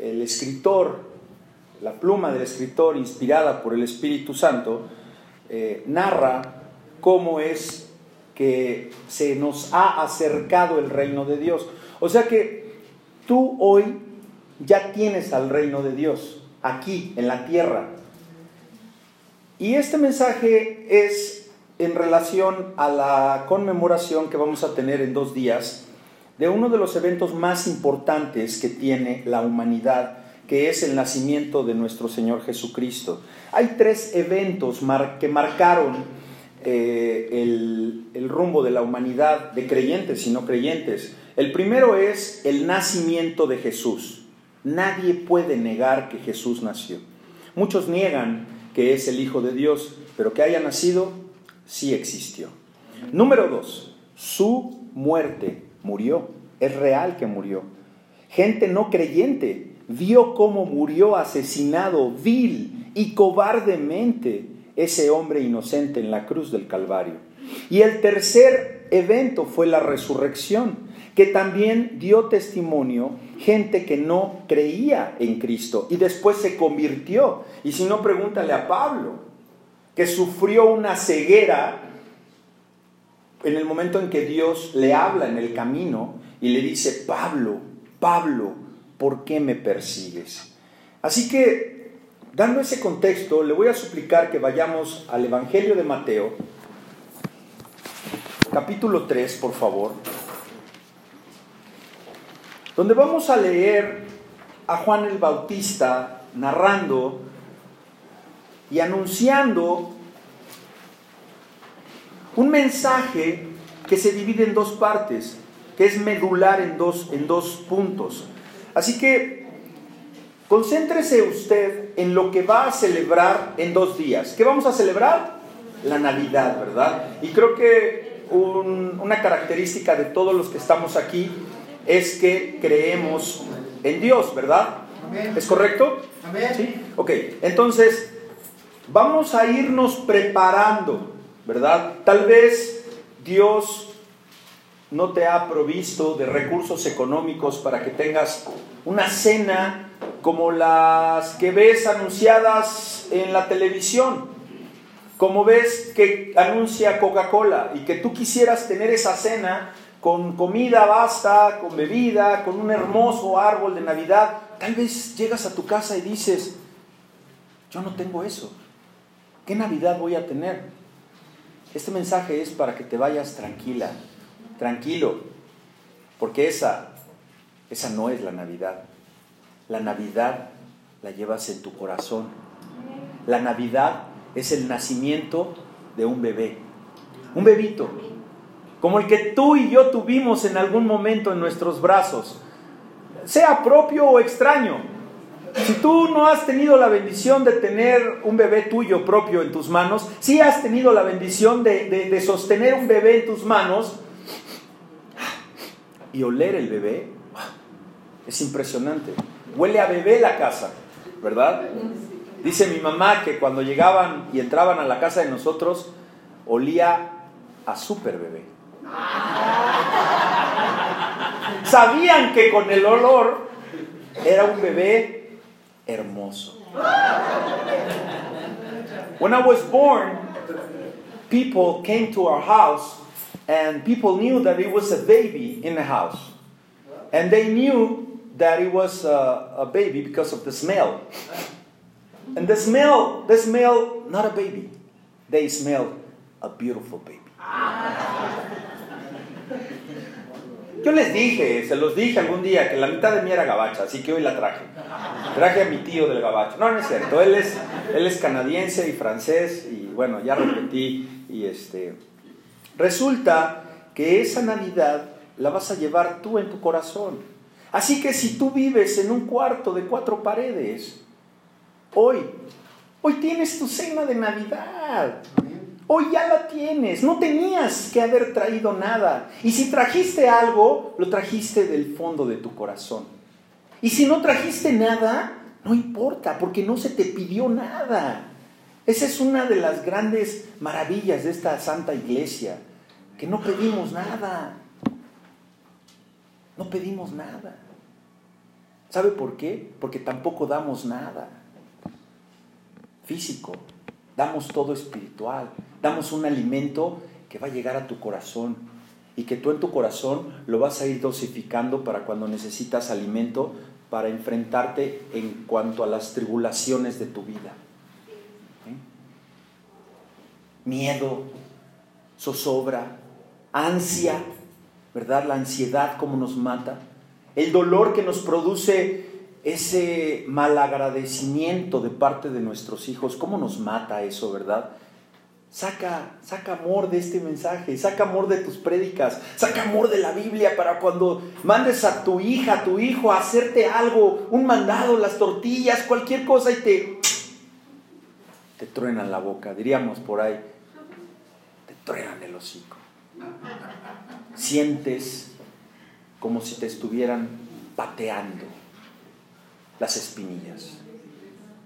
el escritor, la pluma del escritor inspirada por el Espíritu Santo, eh, narra cómo es que se nos ha acercado el reino de Dios. O sea que tú hoy ya tienes al reino de Dios aquí en la tierra. Y este mensaje es en relación a la conmemoración que vamos a tener en dos días de uno de los eventos más importantes que tiene la humanidad, que es el nacimiento de nuestro Señor Jesucristo. Hay tres eventos que marcaron eh, el, el rumbo de la humanidad, de creyentes y no creyentes. El primero es el nacimiento de Jesús. Nadie puede negar que Jesús nació. Muchos niegan que es el Hijo de Dios, pero que haya nacido, sí existió. Número dos, su muerte murió, es real que murió. Gente no creyente vio cómo murió asesinado vil y cobardemente ese hombre inocente en la cruz del Calvario. Y el tercer evento fue la resurrección, que también dio testimonio gente que no creía en Cristo y después se convirtió. Y si no, pregúntale a Pablo, que sufrió una ceguera en el momento en que Dios le habla en el camino y le dice, Pablo, Pablo, ¿por qué me persigues? Así que, dando ese contexto, le voy a suplicar que vayamos al Evangelio de Mateo, capítulo 3, por favor, donde vamos a leer a Juan el Bautista narrando y anunciando un mensaje que se divide en dos partes, que es medular en dos, en dos puntos. Así que concéntrese usted en lo que va a celebrar en dos días. ¿Qué vamos a celebrar? La Navidad, ¿verdad? Y creo que una característica de todos los que estamos aquí es que creemos en Dios, ¿verdad? ¿Es correcto? ¿Sí? Ok, entonces vamos a irnos preparando ¿verdad? Tal vez Dios no te ha provisto de recursos económicos para que tengas una cena como las que ves anunciadas en la televisión, como ves que anuncia Coca-Cola y que tú quisieras tener esa cena con comida basta, con bebida, con un hermoso árbol de Navidad, tal vez llegas a tu casa y dices, yo no tengo eso, ¿qué Navidad voy a tener? Este mensaje es para que te vayas tranquila, tranquilo, porque esa, esa no es la Navidad. La Navidad la llevas en tu corazón. La Navidad es el nacimiento de un bebé, un bebito, como el que tú y yo tuvimos en algún momento en nuestros brazos, sea propio o extraño. Si tú no has tenido la bendición de tener un bebé tuyo propio en tus manos, si has tenido la bendición de, sostener un bebé en tus manos y oler el bebé, es impresionante. Huele a bebé la casa, ¿verdad? Dice mi mamá que cuando llegaban y entraban a la casa de nosotros, olía a super bebé. Sabían que con el olor era un bebé hermoso. When I was born, people came to our house and people knew that it was a baby in the house. And they knew that it was a, a baby because of the smell. And the smell, the smell, not a baby. They smell a beautiful baby. Yo les dije, se los dije algún día que la mitad de mí era gabacha, así que hoy la traje. Traje a mi tío del gabacho. No, no es cierto, él es, él es canadiense y francés y bueno, ya repetí y este... Resulta que esa Navidad la vas a llevar tú en tu corazón. Así que si tú vives en un cuarto de cuatro paredes, hoy, hoy tienes tu cena de Navidad. Hoy ya la tienes, no tenías que haber traído nada. Y si trajiste algo, lo trajiste del fondo de tu corazón. Y si no trajiste nada, no importa, porque no se te pidió nada. Esa es una de las grandes maravillas de esta santa iglesia, que no pedimos nada. No pedimos nada. ¿Sabe por qué? Porque tampoco damos nada físico, damos todo espiritual, damos un alimento que va a llegar a tu corazón y que tú en tu corazón lo vas a ir dosificando para cuando necesitas alimento para enfrentarte en cuanto a las tribulaciones de tu vida. ¿Eh? Miedo, zozobra, ansia, ¿verdad? La ansiedad como nos mata, el dolor que nos produce ese malagradecimiento de parte de nuestros hijos, ¿cómo nos mata eso, verdad? Saca, saca amor de este mensaje, saca amor de tus prédicas, saca amor de la Biblia para cuando mandes a tu hija, a tu hijo a hacerte algo, un mandado, las tortillas, cualquier cosa y te, te truenan la boca, diríamos por ahí, te truenan el hocico. Sientes como si te estuvieran pateando las espinillas.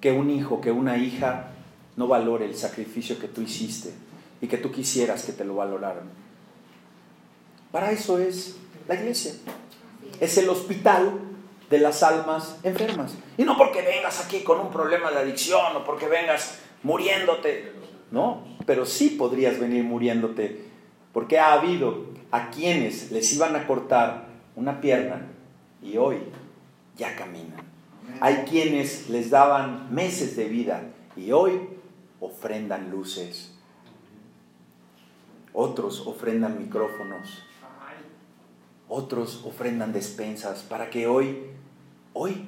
Que un hijo, que una hija no valore el sacrificio que tú hiciste y que tú quisieras que te lo valoraran. Para eso es la iglesia. Es el hospital de las almas enfermas. Y no porque vengas aquí con un problema de adicción o porque vengas muriéndote. No, pero sí podrías venir muriéndote porque ha habido a quienes les iban a cortar una pierna y hoy ya caminan. Hay quienes les daban meses de vida y hoy ofrendan luces. Otros ofrendan micrófonos. Otros ofrendan despensas para que hoy, hoy,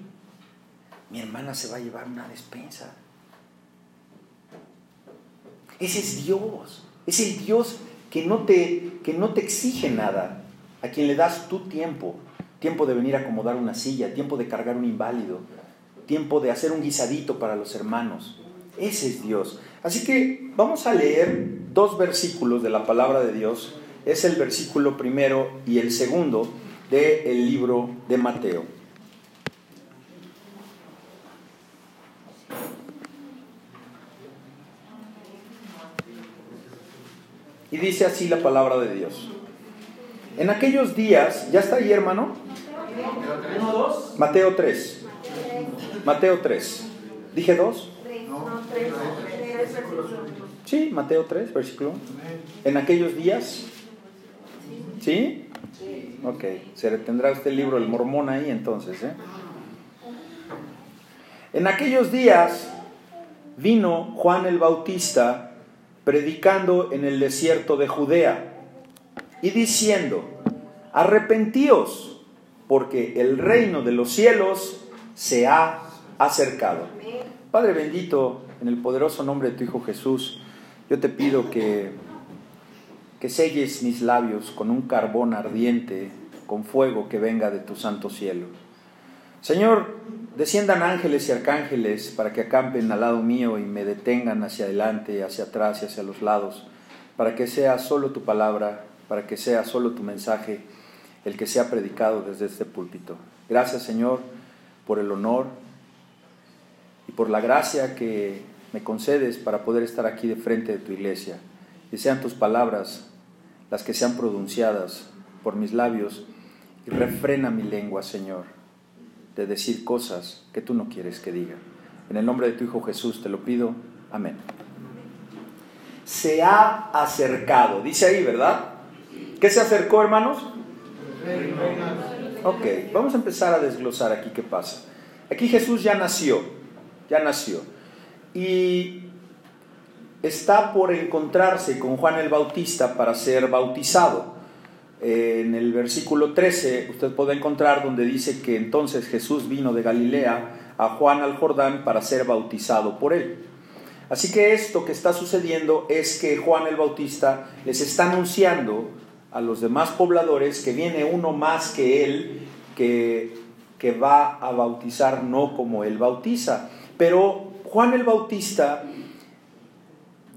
mi hermana se va a llevar una despensa. Ese es Dios. Es el Dios que no te, que no te exige nada, a quien le das tu tiempo, tiempo de venir a acomodar una silla, tiempo de cargar un inválido, tiempo de hacer un guisadito para los hermanos. Ese es Dios. Así que vamos a leer dos versículos de la palabra de Dios. Es el versículo primero y el segundo del libro de Mateo. Y dice así la palabra de Dios. En aquellos días, ¿ya está ahí hermano? Mateo 3. Mateo 3. ¿Dije 2? Sí, Mateo 3, versículo. En aquellos días. ¿Sí? Ok, se tendrá usted el libro El Mormón ahí entonces. ¿eh? En aquellos días vino Juan el Bautista predicando en el desierto de Judea y diciendo, arrepentíos, porque el reino de los cielos se ha acercado. Padre bendito, en el poderoso nombre de tu Hijo Jesús, yo te pido que, que selles mis labios con un carbón ardiente, con fuego que venga de tu santo cielo. Señor, desciendan ángeles y arcángeles para que acampen al lado mío y me detengan hacia adelante, hacia atrás y hacia los lados, para que sea solo tu palabra, para que sea solo tu mensaje el que sea predicado desde este púlpito. Gracias Señor por el honor y por la gracia que me concedes para poder estar aquí de frente de tu iglesia. Y sean tus palabras las que sean pronunciadas por mis labios y refrena mi lengua, Señor de decir cosas que tú no quieres que diga. En el nombre de tu Hijo Jesús te lo pido. Amén. Se ha acercado, dice ahí, ¿verdad? ¿Qué se acercó, hermanos? Ok, vamos a empezar a desglosar aquí qué pasa. Aquí Jesús ya nació, ya nació. Y está por encontrarse con Juan el Bautista para ser bautizado en el versículo 13 usted puede encontrar donde dice que entonces Jesús vino de Galilea a Juan al Jordán para ser bautizado por él. Así que esto que está sucediendo es que Juan el Bautista les está anunciando a los demás pobladores que viene uno más que él que, que va a bautizar no como él bautiza. Pero Juan el Bautista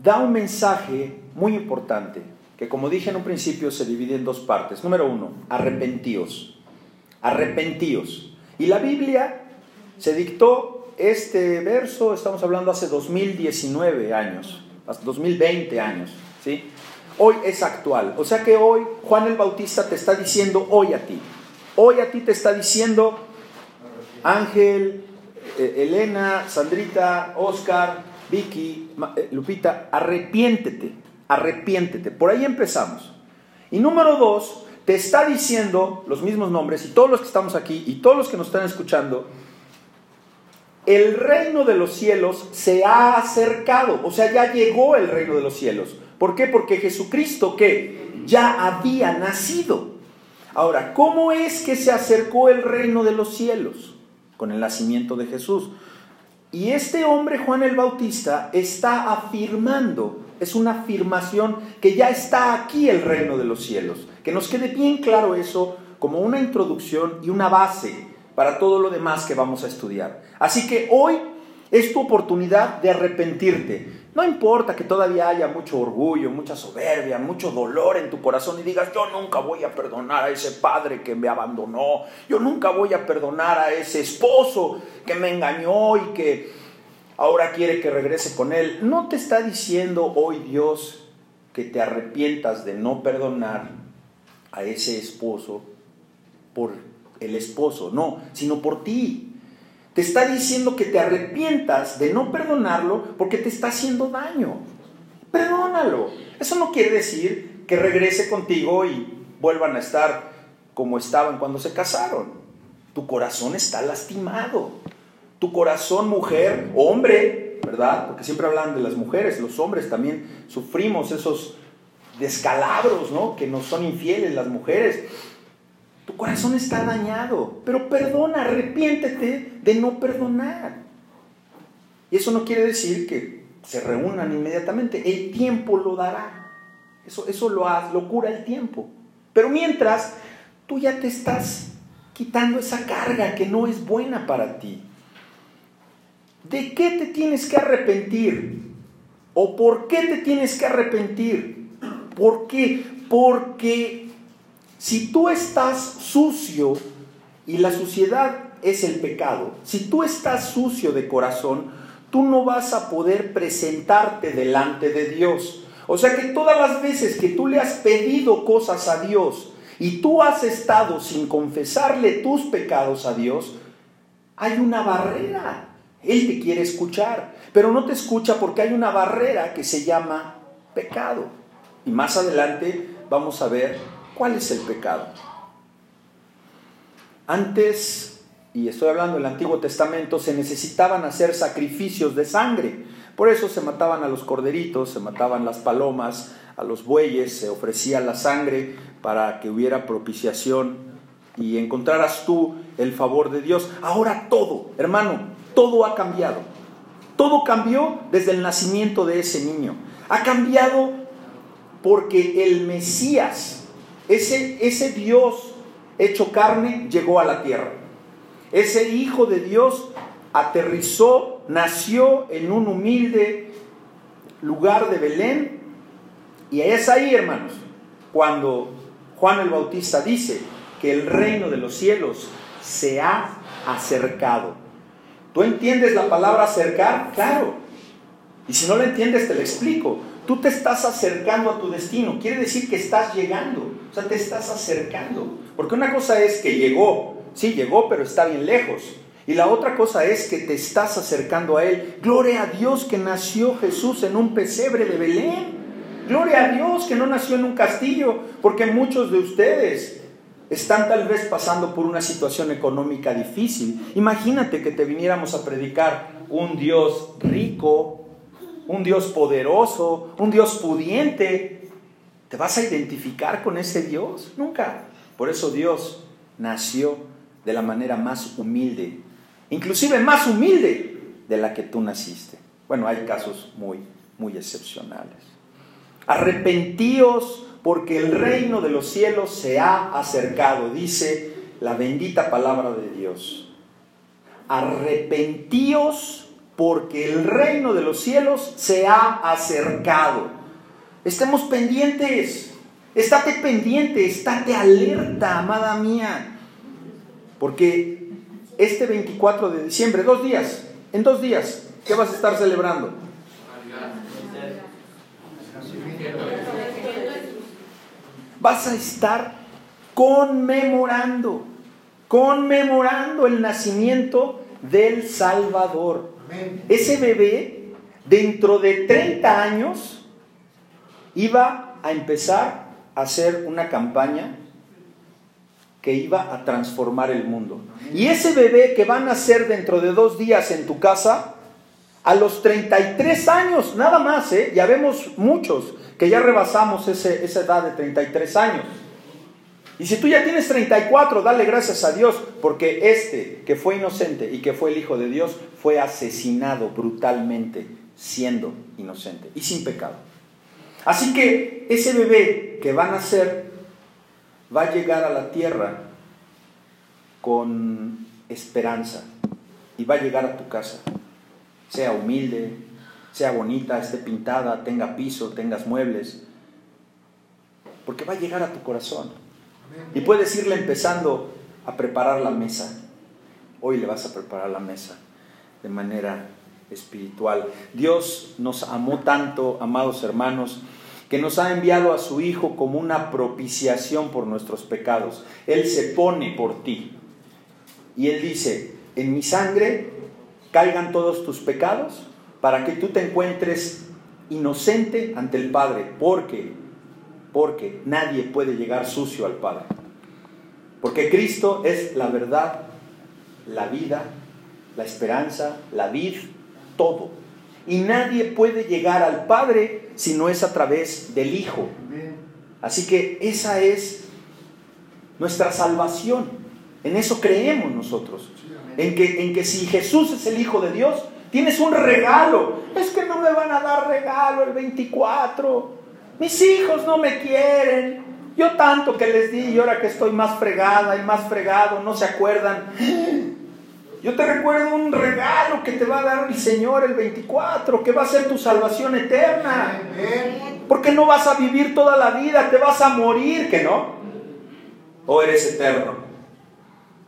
da un mensaje muy importante que como dije en un principio se divide en dos partes. Número uno, arrepentíos. Arrepentíos. Y la Biblia se dictó este verso, estamos hablando hace 2019 años, 2020 años, ¿sí? Hoy es actual. O sea que hoy Juan el Bautista te está diciendo hoy a ti. Hoy a ti te está diciendo Ángel, eh, Elena, Sandrita, Oscar, Vicky, eh, Lupita, arrepiéntete, arrepiéntete. Por ahí empezamos. Y número dos, te está diciendo los mismos nombres y todos los que estamos aquí y todos los que nos están escuchando, el reino de los cielos se ha acercado, o sea, ya llegó el reino de los cielos. ¿Por qué? Porque Jesucristo que ya había nacido. Ahora, ¿cómo es que se acercó el reino de los cielos? Con el nacimiento de Jesús. Y este hombre, Juan el Bautista, está afirmando, es una afirmación que ya está aquí el reino de los cielos. Que nos quede bien claro eso como una introducción y una base para todo lo demás que vamos a estudiar. Así que hoy es tu oportunidad de arrepentirte. No importa que todavía haya mucho orgullo, mucha soberbia, mucho dolor en tu corazón y digas, yo nunca voy a perdonar a ese padre que me abandonó, yo nunca voy a perdonar a ese esposo que me engañó y que ahora quiere que regrese con él. No te está diciendo hoy Dios que te arrepientas de no perdonar a ese esposo por el esposo, no, sino por ti. Te está diciendo que te arrepientas de no perdonarlo porque te está haciendo daño. Perdónalo. Eso no quiere decir que regrese contigo y vuelvan a estar como estaban cuando se casaron. Tu corazón está lastimado. Tu corazón, mujer, hombre, ¿verdad? Porque siempre hablan de las mujeres, los hombres también sufrimos esos descalabros, ¿no? Que nos son infieles las mujeres. Tu corazón está dañado, pero perdona, arrepiéntete de no perdonar. Y eso no quiere decir que se reúnan inmediatamente, el tiempo lo dará. Eso, eso lo, lo cura el tiempo. Pero mientras, tú ya te estás quitando esa carga que no es buena para ti. ¿De qué te tienes que arrepentir? ¿O por qué te tienes que arrepentir? ¿Por qué? Porque si tú estás sucio, y la suciedad es el pecado, si tú estás sucio de corazón, tú no vas a poder presentarte delante de Dios. O sea que todas las veces que tú le has pedido cosas a Dios y tú has estado sin confesarle tus pecados a Dios, hay una barrera. Él te quiere escuchar, pero no te escucha porque hay una barrera que se llama pecado. Y más adelante vamos a ver ¿Cuál es el pecado? Antes, y estoy hablando del Antiguo Testamento, se necesitaban hacer sacrificios de sangre. Por eso se mataban a los corderitos, se mataban las palomas, a los bueyes, se ofrecía la sangre para que hubiera propiciación y encontraras tú el favor de Dios. Ahora todo, hermano, todo ha cambiado. Todo cambió desde el nacimiento de ese niño. Ha cambiado porque el Mesías, ese, ese Dios hecho carne llegó a la tierra. Ese Hijo de Dios aterrizó, nació en un humilde lugar de Belén. Y es ahí, hermanos, cuando Juan el Bautista dice que el reino de los cielos se ha acercado. ¿Tú entiendes la palabra acercar? Claro. Y si no la entiendes, te lo explico. Tú te estás acercando a tu destino. Quiere decir que estás llegando. O sea, te estás acercando. Porque una cosa es que llegó, sí, llegó, pero está bien lejos. Y la otra cosa es que te estás acercando a Él. Gloria a Dios que nació Jesús en un pesebre de Belén. Gloria a Dios que no nació en un castillo, porque muchos de ustedes están tal vez pasando por una situación económica difícil. Imagínate que te viniéramos a predicar un Dios rico, un Dios poderoso, un Dios pudiente, ¿Te vas a identificar con ese Dios? Nunca. Por eso Dios nació de la manera más humilde, inclusive más humilde de la que tú naciste. Bueno, hay casos muy, muy excepcionales. Arrepentíos porque el reino de los cielos se ha acercado, dice la bendita palabra de Dios. Arrepentíos porque el reino de los cielos se ha acercado. Estemos pendientes. Estate pendiente, estate alerta, amada mía. Porque este 24 de diciembre, dos días, en dos días, ¿qué vas a estar celebrando? Vas a estar conmemorando conmemorando el nacimiento del Salvador. Ese bebé, dentro de 30 años, iba a empezar a hacer una campaña que iba a transformar el mundo. Y ese bebé que va a nacer dentro de dos días en tu casa, a los 33 años, nada más, ¿eh? ya vemos muchos que ya rebasamos ese, esa edad de 33 años. Y si tú ya tienes 34, dale gracias a Dios, porque este que fue inocente y que fue el Hijo de Dios fue asesinado brutalmente siendo inocente y sin pecado. Así que ese bebé que va a nacer va a llegar a la tierra con esperanza y va a llegar a tu casa sea humilde, sea bonita, esté pintada, tenga piso, tengas muebles, porque va a llegar a tu corazón. Y puedes irle empezando a preparar la mesa. Hoy le vas a preparar la mesa de manera espiritual. Dios nos amó tanto, amados hermanos, que nos ha enviado a su Hijo como una propiciación por nuestros pecados. Él se pone por ti. Y Él dice, en mi sangre caigan todos tus pecados para que tú te encuentres inocente ante el Padre, porque porque nadie puede llegar sucio al Padre. Porque Cristo es la verdad, la vida, la esperanza, la vid, todo. Y nadie puede llegar al Padre si no es a través del Hijo. Así que esa es nuestra salvación. En eso creemos nosotros en que, en que si Jesús es el Hijo de Dios, tienes un regalo. Es que no me van a dar regalo el 24. Mis hijos no me quieren. Yo tanto que les di y ahora que estoy más fregada y más fregado, no se acuerdan. Yo te recuerdo un regalo que te va a dar el Señor el 24, que va a ser tu salvación eterna. Porque no vas a vivir toda la vida, te vas a morir, que no. ¿O eres eterno?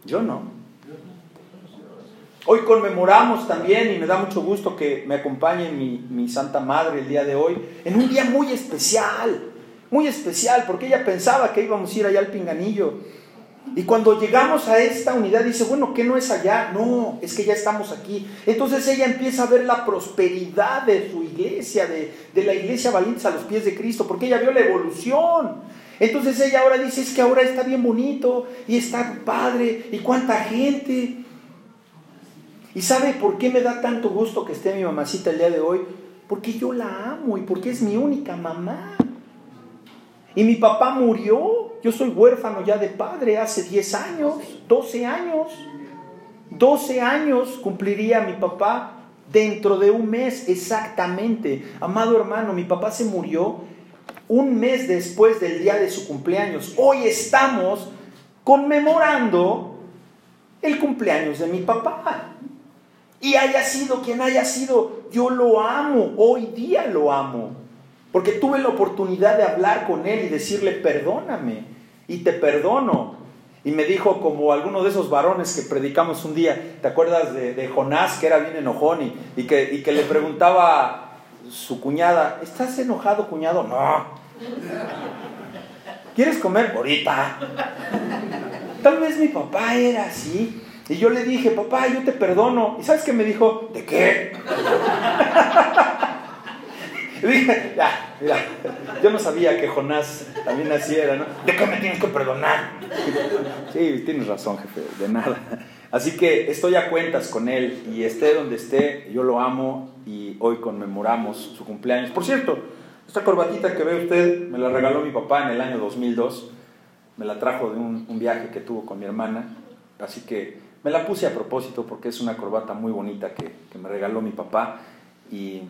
Yo no. Hoy conmemoramos también, y me da mucho gusto que me acompañe mi, Santa Madre el día de hoy, en un día muy especial, muy especial, porque ella pensaba que íbamos a ir allá al Pinganillo. Y cuando llegamos a esta unidad dice, bueno, ¿qué no es allá? No, es que ya estamos aquí. Entonces ella empieza a ver la prosperidad de su iglesia, de, de la iglesia valientes a los pies de Cristo, porque ella vio la evolución. Entonces ella ahora dice, es que ahora está bien bonito y está padre y cuánta gente. ¿Y sabe por qué me da tanto gusto que esté mi mamacita el día de hoy? Porque yo la amo y porque es mi única mamá. Y mi papá murió, yo soy huérfano ya de padre hace 10 años, 12 años. 12 años cumpliría mi papá dentro de un mes exactamente. Amado hermano, mi papá se murió un mes después del día de su cumpleaños. Hoy estamos conmemorando el cumpleaños de mi papá. Y haya sido quien haya sido, yo lo amo, hoy día lo amo. Porque tuve la oportunidad de hablar con él y decirle, perdóname, y te perdono. Y me dijo como alguno de esos varones que predicamos un día, ¿te acuerdas de, Jonás, que era bien enojón y, que, y que le preguntaba su cuñada, ¿estás enojado cuñado? No. ¿Quieres comer? Ahorita. Tal vez mi papá era así. Y yo le dije, papá, yo te perdono. ¿Y sabes qué me dijo? ¿De qué? y dije, ya, mira, yo no sabía que Jonás también naciera, ¿no? ¿De qué me tienes que perdonar? sí, tienes razón, jefe, de nada. Así que estoy a cuentas con él y esté donde esté, yo lo amo y hoy conmemoramos su cumpleaños. Por cierto, esta corbatita que ve usted me la regaló mi papá en el año 2002. Me la trajo de un viaje que tuvo con mi hermana. Así que me la puse a propósito porque es una corbata muy bonita que, me regaló mi papá y,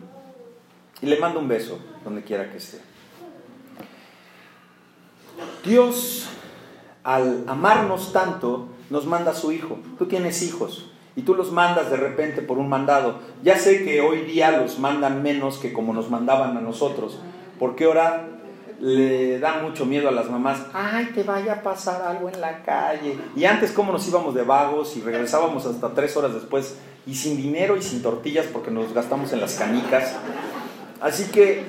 y le mando un beso donde quiera que esté. Dios, al amarnos tanto, nos manda su Hijo. Tú tienes hijos y tú los mandas de repente por un mandado. Ya sé que hoy día los mandan menos que como nos mandaban a nosotros, porque ahora le da mucho miedo a las mamás, ay, te vaya a pasar algo en la calle. Y antes, ¿cómo nos íbamos de vagos y regresábamos hasta tres horas después y sin dinero y sin tortillas porque nos gastamos en las canicas? Así que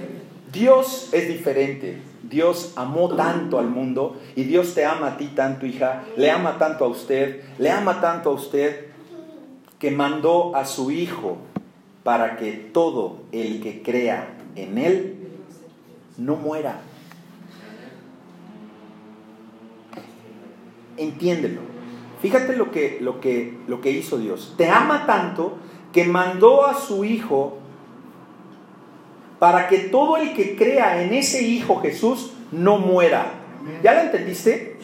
Dios es diferente. Dios amó tanto al mundo y Dios te ama a ti tanto, hija, le ama tanto a usted, le ama tanto a usted que mandó a su Hijo para que todo el que crea en Él no muera. Entiéndelo. Fíjate lo que, lo que, lo que hizo Dios. Te ama tanto que mandó a su Hijo para que todo el que crea en ese Hijo Jesús no muera. ¿Ya lo entendiste?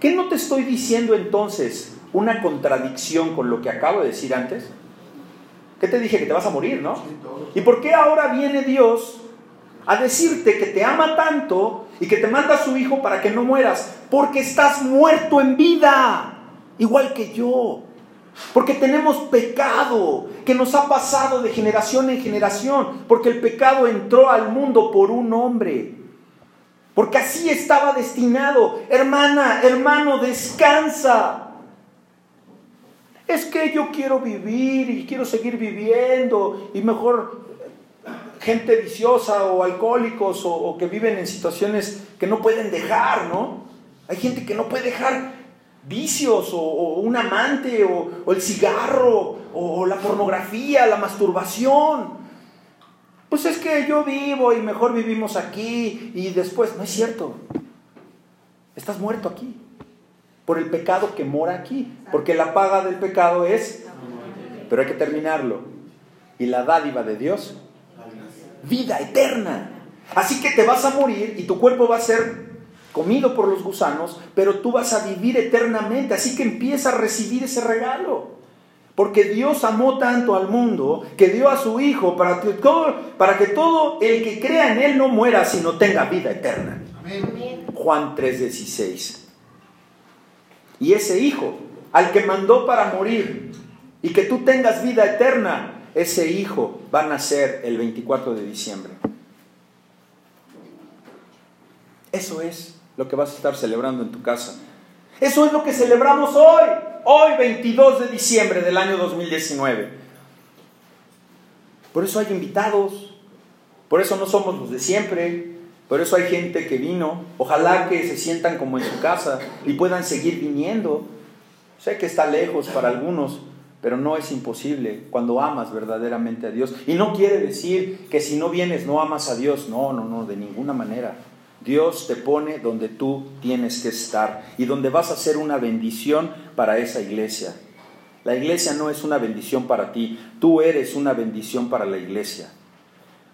¿Qué no te estoy diciendo entonces? Una contradicción con lo que acabo de decir antes. ¿Qué te dije? Que te vas a morir, ¿no? ¿Y por qué ahora viene Dios a decirte que te ama tanto y que te manda a su Hijo para que no mueras? Porque estás muerto en vida, igual que yo. Porque tenemos pecado que nos ha pasado de generación en generación. Porque el pecado entró al mundo por un hombre. Porque así estaba destinado. Hermana, hermano, descansa. Es que yo quiero vivir y quiero seguir viviendo y mejor gente viciosa o alcohólicos o, que viven en situaciones que no pueden dejar, ¿no? Hay gente que no puede dejar vicios o, un amante o, el cigarro o la pornografía, la masturbación. Pues es que yo vivo y mejor vivimos aquí y después, no es cierto. Estás muerto aquí por el pecado que mora aquí, porque la paga del pecado es, pero hay que terminarlo. Y la dádiva de Dios, vida eterna. Así que te vas a morir y tu cuerpo va a ser comido por los gusanos, pero tú vas a vivir eternamente. Así que empieza a recibir ese regalo. Porque Dios amó tanto al mundo que dio a su Hijo para que todo, para que todo el que crea en Él no muera, sino tenga vida eterna. Juan 3:16. Y ese Hijo, al que mandó para morir y que tú tengas vida eterna, ese Hijo va a nacer el 24 de diciembre. Eso es lo que vas a estar celebrando en tu casa. Eso es lo que celebramos hoy, hoy 22 de diciembre del año 2019. Por eso hay invitados, por eso no somos los de siempre, por eso hay gente que vino. Ojalá que se sientan como en su casa y puedan seguir viniendo. Sé que está lejos para algunos, pero no es imposible cuando amas verdaderamente a Dios. Y no quiere decir que si no vienes no amas a Dios. No, no, no, de ninguna manera. Dios te pone donde tú tienes que estar y donde vas a ser una bendición para esa iglesia. La iglesia no es una bendición para ti, tú eres una bendición para la iglesia.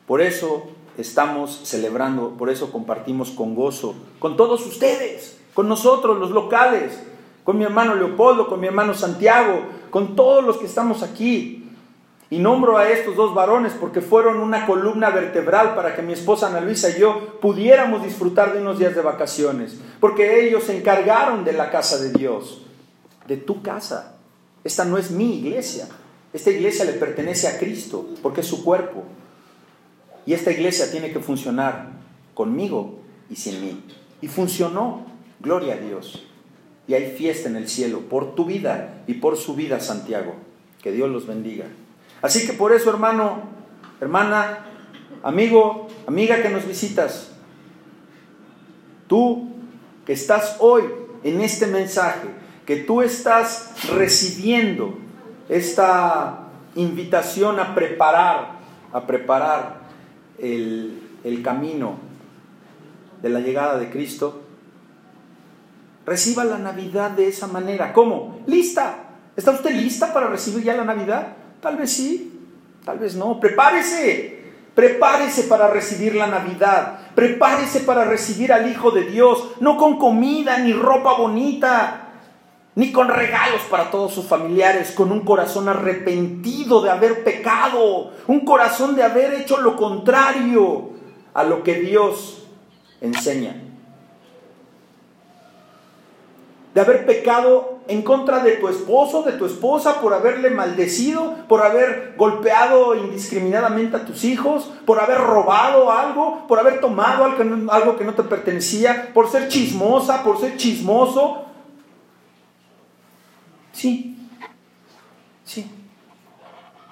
Por eso estamos celebrando, por eso compartimos con gozo, con todos ustedes, con nosotros los locales, con mi hermano Leopoldo, con mi hermano Santiago, con todos los que estamos aquí. Y nombro a estos dos varones porque fueron una columna vertebral para que mi esposa Ana Luisa y yo pudiéramos disfrutar de unos días de vacaciones. Porque ellos se encargaron de la casa de Dios, de tu casa. Esta no es mi iglesia. Esta iglesia le pertenece a Cristo porque es su cuerpo. Y esta iglesia tiene que funcionar conmigo y sin mí. Y funcionó. Gloria a Dios. Y hay fiesta en el cielo por tu vida y por su vida, Santiago. Que Dios los bendiga. Así que por eso, hermano, hermana, amigo, amiga que nos visitas, tú que estás hoy en este mensaje, que tú estás recibiendo esta invitación a preparar, a preparar el, el camino de la llegada de Cristo, reciba la Navidad de esa manera. ¿Cómo? ¿Lista? ¿Está usted lista para recibir ya la Navidad? Tal vez sí, tal vez no. Prepárese, prepárese para recibir la Navidad. Prepárese para recibir al Hijo de Dios, no con comida ni ropa bonita, ni con regalos para todos sus familiares, con un corazón arrepentido de haber pecado, un corazón de haber hecho lo contrario a lo que Dios enseña de haber pecado en contra de tu esposo, de tu esposa, por haberle maldecido, por haber golpeado indiscriminadamente a tus hijos, por haber robado algo, por haber tomado algo que no te pertenecía, por ser chismosa, por ser chismoso. Sí, sí.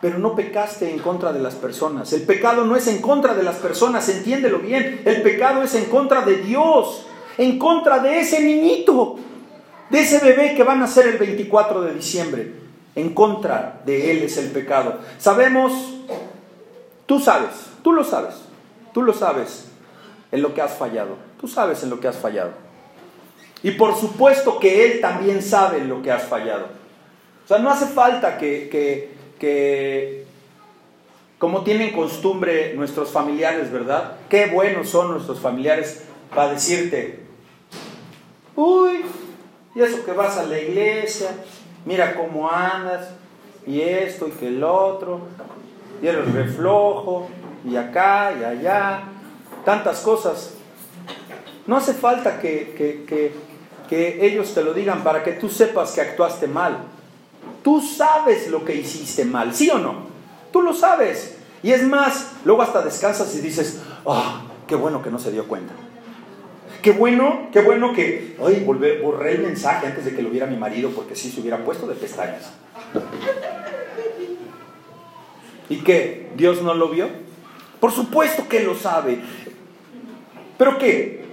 pero no pecaste en contra de las personas. El pecado no es en contra de las personas, entiéndelo bien. El pecado es en contra de Dios, en contra de ese niñito, de ese bebé que van a ser el 24 de diciembre. En contra de él es el pecado. Sabemos, tú sabes, tú lo sabes, tú lo sabes en lo que has fallado. Tú sabes en lo que has fallado. Y por supuesto que él también sabe en lo que has fallado. O sea, no hace falta que, que que como tienen costumbre nuestros familiares, ¿verdad? Qué buenos son nuestros familiares para decirte, uy, y eso que vas a la iglesia, mira cómo andas, y esto y que el otro, y el reflojo, y acá y allá, tantas cosas. No hace falta que, que, que ellos te lo digan para que tú sepas que actuaste mal. Tú sabes lo que hiciste mal, ¿sí o no? Tú lo sabes. Y es más, luego hasta descansas y dices, ah, qué bueno que no se dio cuenta. Qué bueno, qué bueno que, ay, borré el mensaje antes de que lo viera mi marido porque sí se hubiera puesto de pestañas. ¿Y qué? ¿Dios no lo vio? Por supuesto que lo sabe. ¿Pero qué?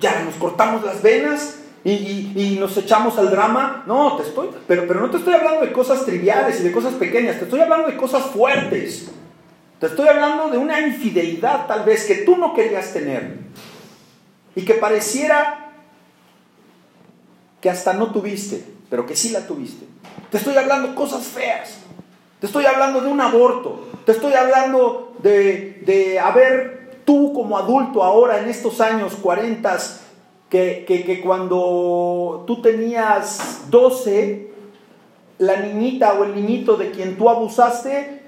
¿Ya nos cortamos las venas? y, nos echamos al drama. No, te estoy, pero, pero no te estoy hablando de cosas triviales y de cosas pequeñas, te estoy hablando de cosas fuertes. Te estoy hablando de una infidelidad tal vez que tú no querías tener y que pareciera que hasta no tuviste, pero que sí la tuviste. Te estoy hablando cosas feas. Te estoy hablando de un aborto. Te estoy hablando de, de haber tú como adulto ahora en estos años 40 que, cuando tú tenías 12, la niñita o el niñito de quien tú abusaste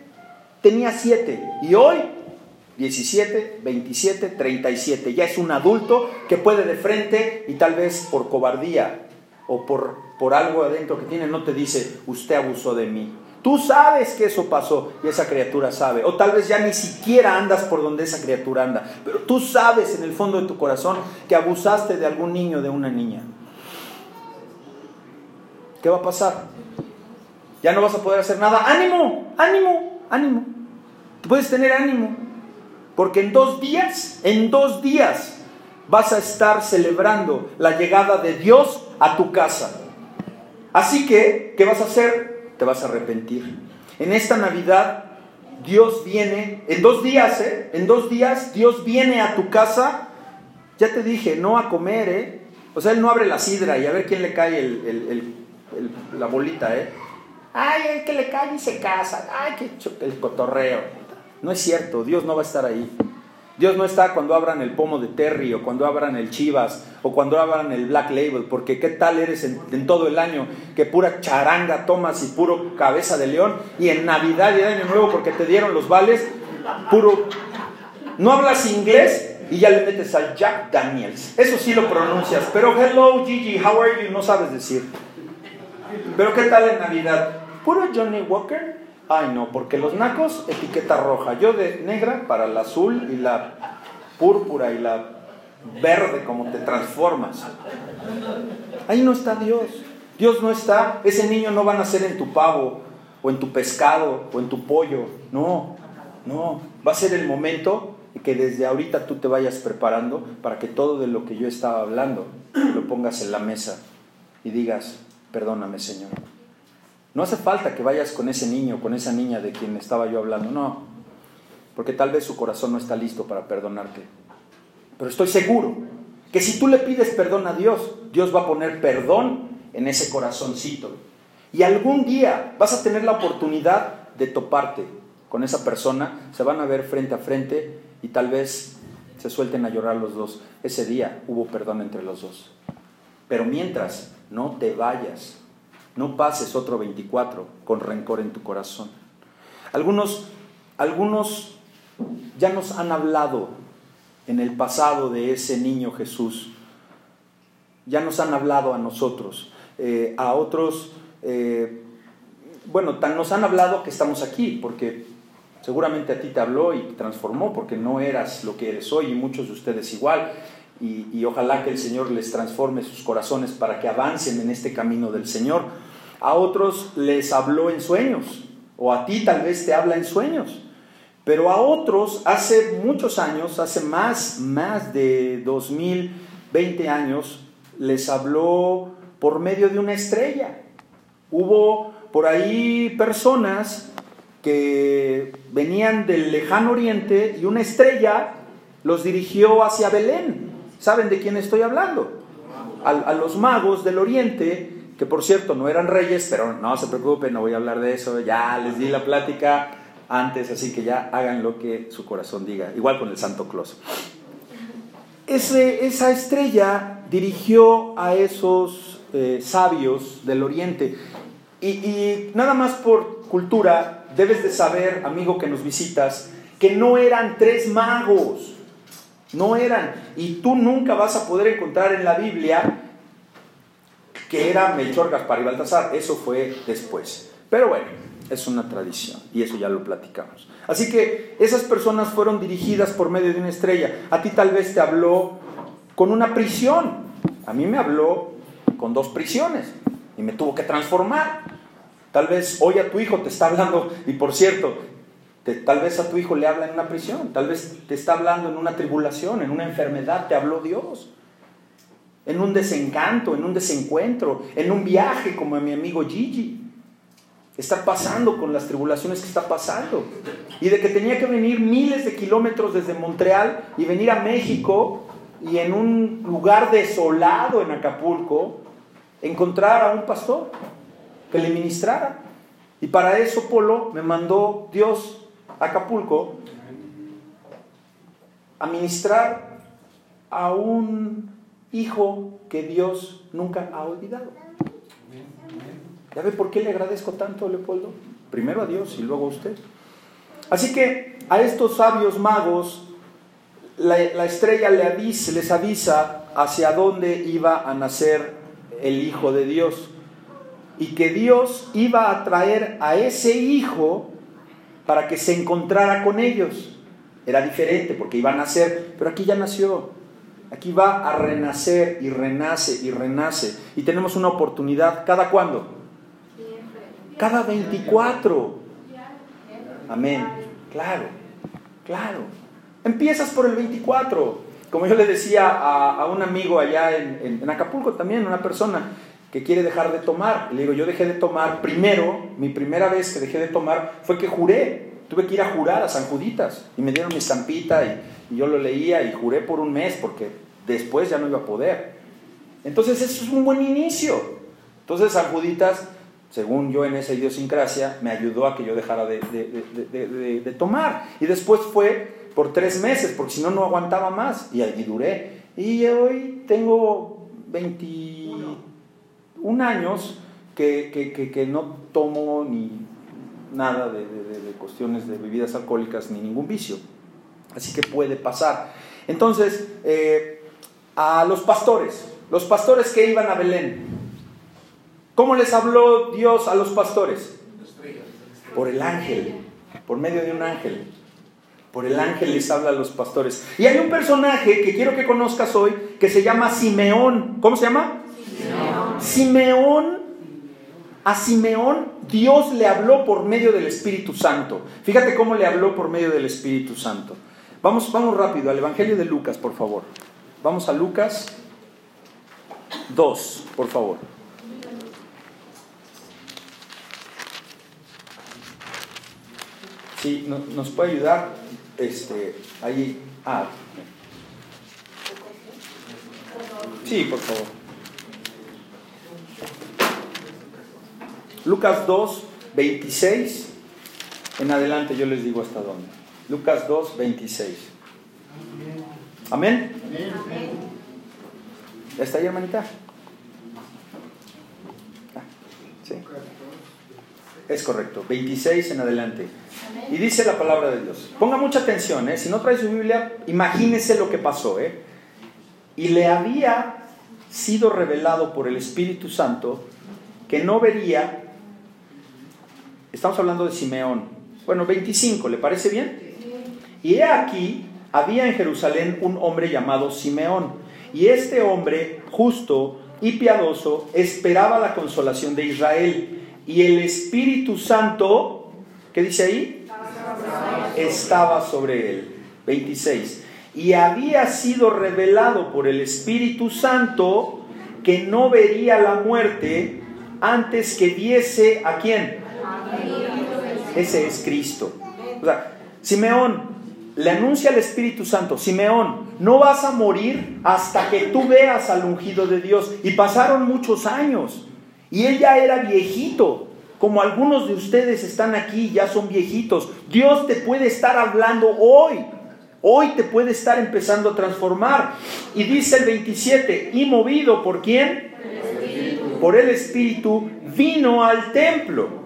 tenía 7 y hoy 17, 27, 37. Ya es un adulto que puede de frente y tal vez por cobardía o por, por algo adentro que tiene no te dice, usted abusó de mí. Tú sabes que eso pasó y esa criatura sabe. O tal vez ya ni siquiera andas por donde esa criatura anda. Pero tú sabes en el fondo de tu corazón que abusaste de algún niño, de una niña. ¿Qué va a pasar? Ya no vas a poder hacer nada. Ánimo, ánimo, ánimo. Puedes tener ánimo. Porque en dos días, en dos días, vas a estar celebrando la llegada de Dios a tu casa. Así que, ¿qué vas a hacer? te vas a arrepentir. En esta Navidad Dios viene, en dos días, ¿eh? En dos días Dios viene a tu casa, ya te dije, no a comer, ¿eh? O sea, Él no abre la sidra y a ver quién le cae el, la bolita, ¿eh? Ay, el que le cae y se casa, ay, qué el cotorreo. No es cierto, Dios no va a estar ahí. Dios no está cuando abran el pomo de Terry o cuando abran el Chivas o cuando abran el Black Label, porque qué tal eres en, todo el año que pura charanga tomas y puro cabeza de león y en Navidad y Año Nuevo porque te dieron los vales, puro... No hablas inglés y ya le metes al Jack Daniels. Eso sí lo pronuncias, pero hello Gigi, how are you? No sabes decir. Pero qué tal en Navidad? Puro Johnny Walker Ay, no, porque los nacos, etiqueta roja. Yo de negra para la azul y la púrpura y la verde, como te transformas. Ahí no está Dios. Dios no está. Ese niño no va a nacer en tu pavo, o en tu pescado, o en tu pollo. No, no. Va a ser el momento que desde ahorita tú te vayas preparando para que todo de lo que yo estaba hablando lo pongas en la mesa y digas, perdóname, Señor. No hace falta que vayas con ese niño, con esa niña de quien estaba yo hablando, no, porque tal vez su corazón no está listo para perdonarte. Pero estoy seguro que si tú le pides perdón a Dios, Dios va a poner perdón en ese corazoncito. Y algún día vas a tener la oportunidad de toparte con esa persona, se van a ver frente a frente y tal vez se suelten a llorar los dos. Ese día hubo perdón entre los dos. Pero mientras, no te vayas no pases otro 24 con rencor en tu corazón. Algunos, algunos ya nos han hablado en el pasado de ese niño Jesús. Ya nos han hablado a nosotros. Eh, a otros, eh, bueno, tan nos han hablado que estamos aquí, porque seguramente a ti te habló y te transformó, porque no eras lo que eres hoy y muchos de ustedes igual. Y, y, ojalá que el Señor les transforme sus corazones para que avancen en este camino del Señor. A otros les habló en sueños o a ti tal vez te habla en sueños. Pero a otros, hace muchos años, hace más, más de 2020 años, les habló por medio de una estrella. Hubo por ahí personas que venían del lejano oriente y una estrella los dirigió hacia Belén. ¿Saben de quién estoy hablando? A, a, los magos del oriente, que por cierto no eran reyes, pero no se preocupen, no voy a hablar de eso, ya les di la plática antes, así que ya hagan lo que su corazón diga, igual con el Santo Claus. Ese, esa estrella dirigió a esos eh, sabios del oriente. Y, y nada más por cultura, debes de saber, amigo que nos visitas, que no eran tres magos, no eran. Y tú nunca vas a poder encontrar en la Biblia que era Melchor, Gaspar y Baltasar, eso fue después. Pero bueno, es una tradición y eso ya lo platicamos. Así que esas personas fueron dirigidas por medio de una estrella. A ti tal vez te habló con una prisión, a mí me habló con dos prisiones y me tuvo que transformar. Tal vez hoy a tu hijo te está hablando, y por cierto, tal vez a tu hijo le habla en una prisión, tal vez te está hablando en una tribulación, en una enfermedad, te habló Dios. En un desencanto, en un desencuentro, en un viaje como a mi amigo Gigi. Está pasando con las tribulaciones que está pasando. Y de que tenía que venir miles de kilómetros desde Montreal y venir a México y en un lugar desolado en Acapulco, encontrar a un pastor que le ministrara. Y para eso, Polo, me mandó Dios a Acapulco a ministrar a un hijo que Dios nunca ha olvidado. ¿Ya ve por qué le agradezco tanto, Leopoldo? Primero a Dios y luego a usted. Así que a estos sabios magos, la, la estrella les avisa hacia dónde iba a nacer el Hijo de Dios. Y que Dios iba a traer a ese Hijo para que se encontrara con ellos. Era diferente porque iba a nacer, pero aquí ya nació. Aquí va a renacer y renace y renace. Y tenemos una oportunidad. ¿Cada cuándo? Cada 24. Amén. Claro, claro. Empiezas por el 24. Como yo le decía a, a un amigo allá en, en, en, Acapulco también, una persona que quiere dejar de tomar. Le digo, yo dejé de tomar primero, mi primera vez que dejé de tomar fue que juré. Tuve que ir a jurar a San Juditas y me dieron mi estampita y, y yo lo leía y juré por un mes porque después ya no iba a poder. Entonces eso es un buen inicio. Entonces San Juditas según yo en esa idiosincrasia, me ayudó a que yo dejara de, de, tomar. Y después fue por tres meses, porque si no, no aguantaba más. Y allí duré. Y hoy tengo 21 años que, que, que, que no tomo ni nada de, cuestiones de bebidas alcohólicas ni ningún vicio. Así que puede pasar. Entonces, eh, a los pastores, los pastores que iban a Belén, ¿Cómo les habló Dios a los pastores? Por el ángel, por medio de un ángel. Por el ángel les habla a los pastores. Y hay un personaje que quiero que conozcas hoy que se llama Simeón. ¿Cómo se llama? Simeón. Simeón. A Simeón Dios le habló por medio del Espíritu Santo. Fíjate cómo le habló por medio del Espíritu Santo. Vamos, vamos rápido al Evangelio de Lucas, por favor. Vamos a Lucas 2, por favor. Sí, no, nos puede ayudar. Este, ahí. Ah. Sí, por favor. Lucas 2, 26. En adelante yo les digo hasta dónde. Lucas 2, 26. Amén. ¿Ya está ahí, hermanita? Ah, sí. Es correcto. 26 en adelante. Y dice la palabra de Dios. Ponga mucha atención, ¿eh? si no trae su Biblia, imagínese lo que pasó. ¿eh? Y le había sido revelado por el Espíritu Santo que no vería, estamos hablando de Simeón, bueno, 25, ¿le parece bien? Y he aquí, había en Jerusalén un hombre llamado Simeón, y este hombre, justo y piadoso, esperaba la consolación de Israel, y el Espíritu Santo ¿Qué dice ahí? Estaba sobre él. 26. Y había sido revelado por el Espíritu Santo que no vería la muerte antes que viese a quién. Ese es Cristo. O sea, Simeón le anuncia al Espíritu Santo, Simeón, no vas a morir hasta que tú veas al ungido de Dios. Y pasaron muchos años. Y él ya era viejito, como algunos de ustedes están aquí, ya son viejitos. Dios te puede estar hablando hoy. Hoy te puede estar empezando a transformar. Y dice el 27, y movido por quién? Por el Espíritu, vino al templo.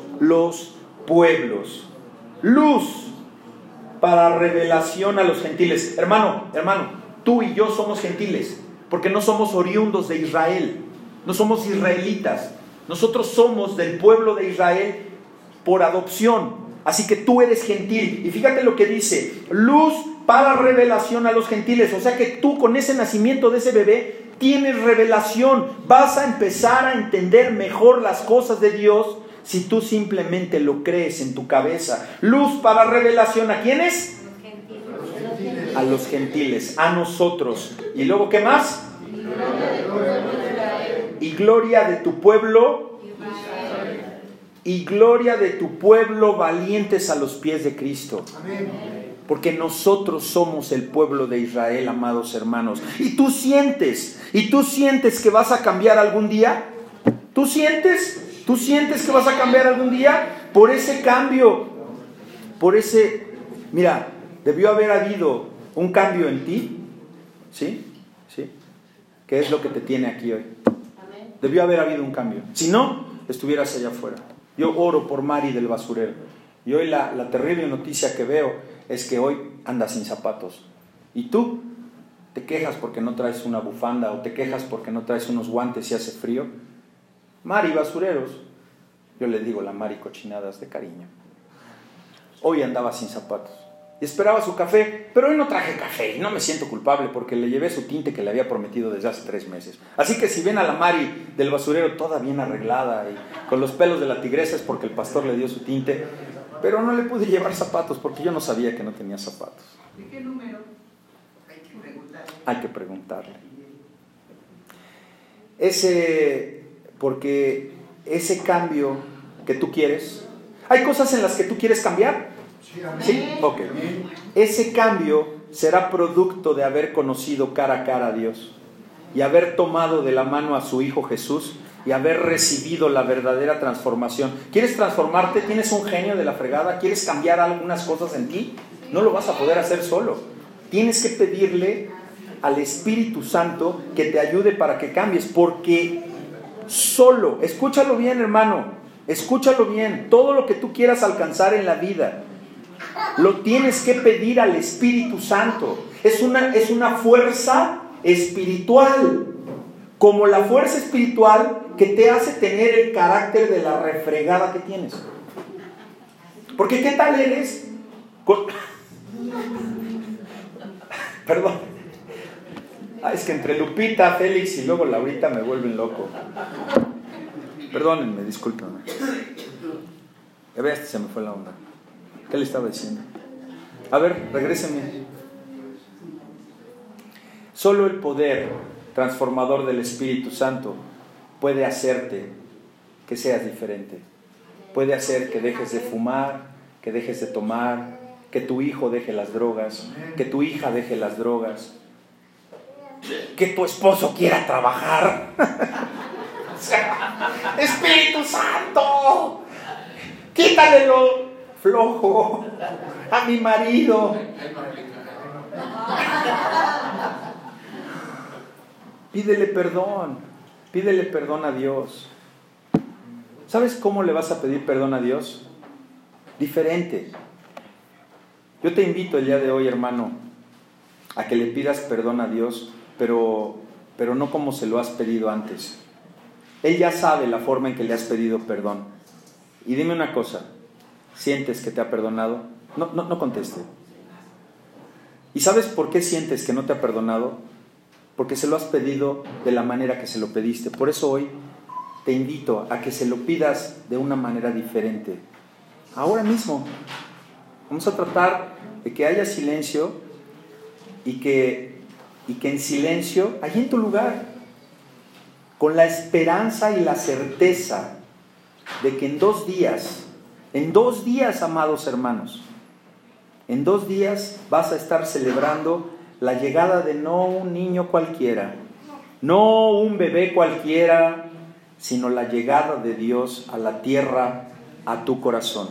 los pueblos. Luz para revelación a los gentiles. Hermano, hermano, tú y yo somos gentiles, porque no somos oriundos de Israel, no somos israelitas. Nosotros somos del pueblo de Israel por adopción. Así que tú eres gentil. Y fíjate lo que dice, luz para revelación a los gentiles. O sea que tú con ese nacimiento de ese bebé tienes revelación. Vas a empezar a entender mejor las cosas de Dios si tú simplemente lo crees en tu cabeza. Luz para revelación a quiénes? A los gentiles, a nosotros. ¿Y luego qué más? Y gloria de tu pueblo. Y gloria de tu pueblo valientes a los pies de Cristo. Porque nosotros somos el pueblo de Israel, amados hermanos. Y tú sientes, y tú sientes que vas a cambiar algún día. ¿Tú sientes? ¿Tú sientes que vas a cambiar algún día? Por ese cambio, por ese... Mira, debió haber habido un cambio en ti, ¿sí? ¿Sí? ¿Qué es lo que te tiene aquí hoy? Debió haber habido un cambio. Si no, estuvieras allá afuera. Yo oro por Mari del basurero. Y hoy la, terrible noticia que veo es que hoy andas sin zapatos. ¿Y tú? ¿Te quejas porque no traes una bufanda o te quejas porque no traes unos guantes y hace frío? Mari basureros. Yo le digo la Mari cochinadas de cariño. Hoy andaba sin zapatos. Y esperaba su café, pero hoy no traje café y no me siento culpable porque le llevé su tinte que le había prometido desde hace tres meses. Así que si ven a la Mari del basurero toda bien arreglada y con los pelos de la tigresa es porque el pastor le dio su tinte, pero no le pude llevar zapatos porque yo no sabía que no tenía zapatos. ¿De qué número? Hay que preguntarle. Hay que preguntarle. Ese porque ese cambio que tú quieres, ¿hay cosas en las que tú quieres cambiar? Sí, ok. Ese cambio será producto de haber conocido cara a cara a Dios y haber tomado de la mano a su Hijo Jesús y haber recibido la verdadera transformación. ¿Quieres transformarte? ¿Tienes un genio de la fregada? ¿Quieres cambiar algunas cosas en ti? No lo vas a poder hacer solo. Tienes que pedirle al Espíritu Santo que te ayude para que cambies, porque solo. Escúchalo bien, hermano. Escúchalo bien. Todo lo que tú quieras alcanzar en la vida, lo tienes que pedir al Espíritu Santo. Es una, es una fuerza espiritual. Como la fuerza espiritual que te hace tener el carácter de la refregada que tienes. Porque ¿qué tal eres? Perdón. Ah, es que entre Lupita, Félix y luego Laurita me vuelven loco. Perdónenme, discúlpenme. Ya ves, se me fue la onda. ¿Qué le estaba diciendo? A ver, regréseme. Solo el poder transformador del Espíritu Santo puede hacerte que seas diferente. Puede hacer que dejes de fumar, que dejes de tomar, que tu hijo deje las drogas, que tu hija deje las drogas, que tu esposo quiera trabajar. Espíritu Santo, quítale lo flojo a mi marido. Pídele perdón, pídele perdón a Dios. ¿Sabes cómo le vas a pedir perdón a Dios? diferente. Yo te invito el día de hoy, hermano, a que le pidas perdón a Dios, pero, pero no como se lo has pedido antes. Él ya sabe la forma en que le has pedido perdón. Y dime una cosa, ¿sientes que te ha perdonado? No, no, no conteste. ¿Y sabes por qué sientes que no te ha perdonado? Porque se lo has pedido de la manera que se lo pediste. Por eso hoy te invito a que se lo pidas de una manera diferente. Ahora mismo. Vamos a tratar de que haya silencio y que, y que en silencio, allí en tu lugar, con la esperanza y la certeza de que en dos días, en dos días, amados hermanos, en dos días vas a estar celebrando la llegada de no un niño cualquiera, no un bebé cualquiera, sino la llegada de Dios a la tierra, a tu corazón.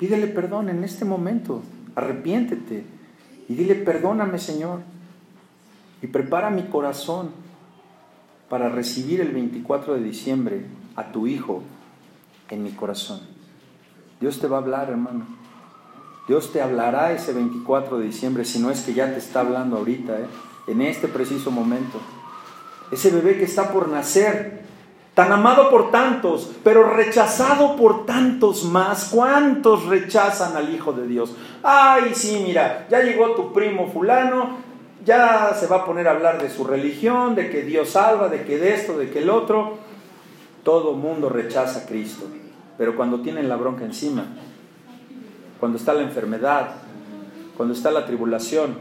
Pídele perdón en este momento, arrepiéntete y dile, perdóname Señor, y prepara mi corazón para recibir el 24 de diciembre a tu Hijo en mi corazón. Dios te va a hablar, hermano. Dios te hablará ese 24 de diciembre, si no es que ya te está hablando ahorita, ¿eh? en este preciso momento. Ese bebé que está por nacer, tan amado por tantos, pero rechazado por tantos más. ¿Cuántos rechazan al Hijo de Dios? Ay, sí, mira, ya llegó tu primo fulano, ya se va a poner a hablar de su religión, de que Dios salva, de que de esto, de que el otro. Todo mundo rechaza a Cristo, pero cuando tienen la bronca encima, cuando está la enfermedad, cuando está la tribulación,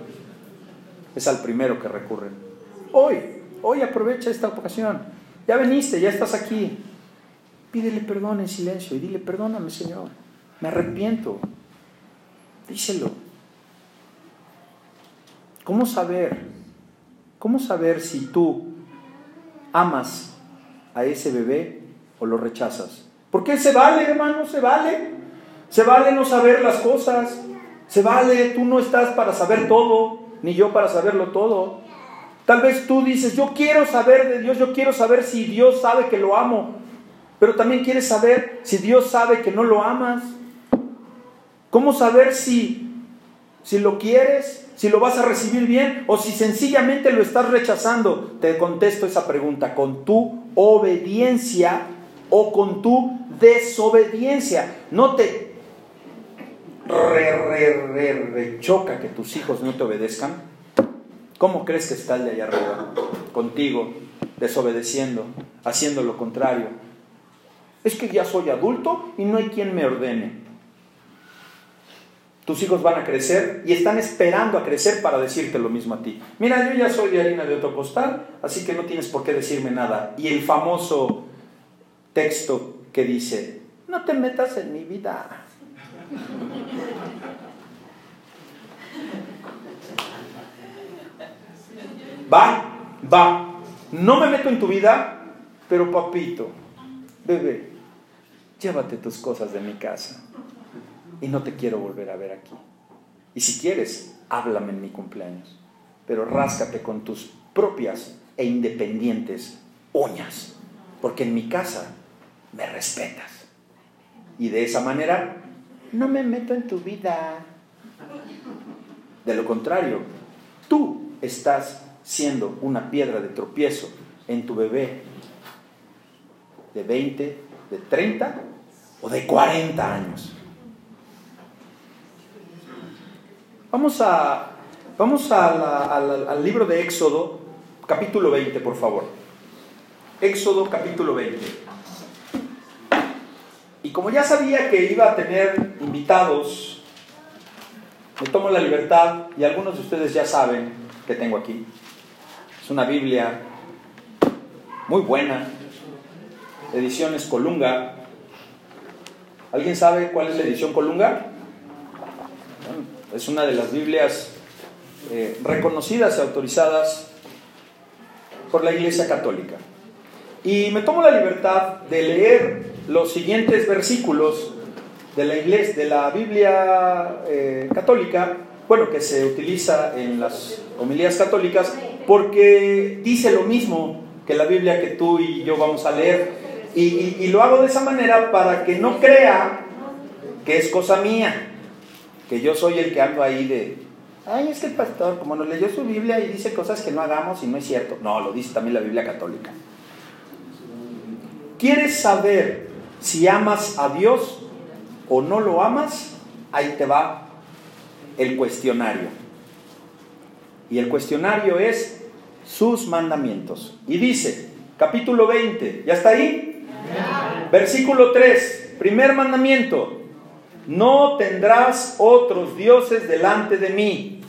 es al primero que recurren. Hoy, hoy aprovecha esta ocasión. Ya veniste, ya estás aquí. Pídele perdón en silencio y dile, perdóname Señor, me arrepiento. Díselo. ¿Cómo saber? ¿Cómo saber si tú amas a ese bebé o lo rechazas? Porque se vale, hermano, se vale. Se vale no saber las cosas. Se vale, tú no estás para saber todo, ni yo para saberlo todo. Tal vez tú dices, yo quiero saber de Dios, yo quiero saber si Dios sabe que lo amo, pero también quieres saber si Dios sabe que no lo amas. ¿Cómo saber si, si lo quieres, si lo vas a recibir bien o si sencillamente lo estás rechazando? Te contesto esa pregunta, con tu obediencia o con tu desobediencia. No te re, re, re, re choca que tus hijos no te obedezcan. ¿Cómo crees que está el de allá arriba? Contigo, desobedeciendo, haciendo lo contrario. Es que ya soy adulto y no hay quien me ordene. Tus hijos van a crecer y están esperando a crecer para decirte lo mismo a ti. Mira, yo ya soy de harina de otro costal, así que no tienes por qué decirme nada. Y el famoso texto que dice, no te metas en mi vida. Va, va. No me meto en tu vida, pero papito, bebé, llévate tus cosas de mi casa. Y no te quiero volver a ver aquí. Y si quieres, háblame en mi cumpleaños. Pero ráscate con tus propias e independientes uñas. Porque en mi casa me respetas. Y de esa manera, no me meto en tu vida. De lo contrario, tú estás siendo una piedra de tropiezo en tu bebé de 20, de 30 o de 40 años. Vamos, a, vamos al libro de Éxodo, capítulo 20, por favor. Éxodo, capítulo 20. Y como ya sabía que iba a tener invitados, me tomo la libertad, y algunos de ustedes ya saben que tengo aquí, es una Biblia muy buena, ediciones Colunga. ¿Alguien sabe cuál es la edición Colunga? es una de las Biblias eh, reconocidas y autorizadas por la Iglesia Católica. Y me tomo la libertad de leer los siguientes versículos de la, iglesia, de la Biblia eh, católica, bueno, que se utiliza en las homilías católicas, porque dice lo mismo que la Biblia que tú y yo vamos a leer. Y, lo hago de esa manera para que no crea que es cosa mía, que yo soy el que ando ahí de, ay, es el pastor, como nos leyó su Biblia y dice cosas que no hagamos y no es cierto. No, lo dice también la Biblia católica. ¿Quieres saber si amas a Dios o no lo amas? Ahí te va el cuestionario. Y el cuestionario es sus mandamientos. Y dice, capítulo 20, ¿ya está ahí? Versículo 3, primer mandamiento, no tendrás otros dioses delante de mí.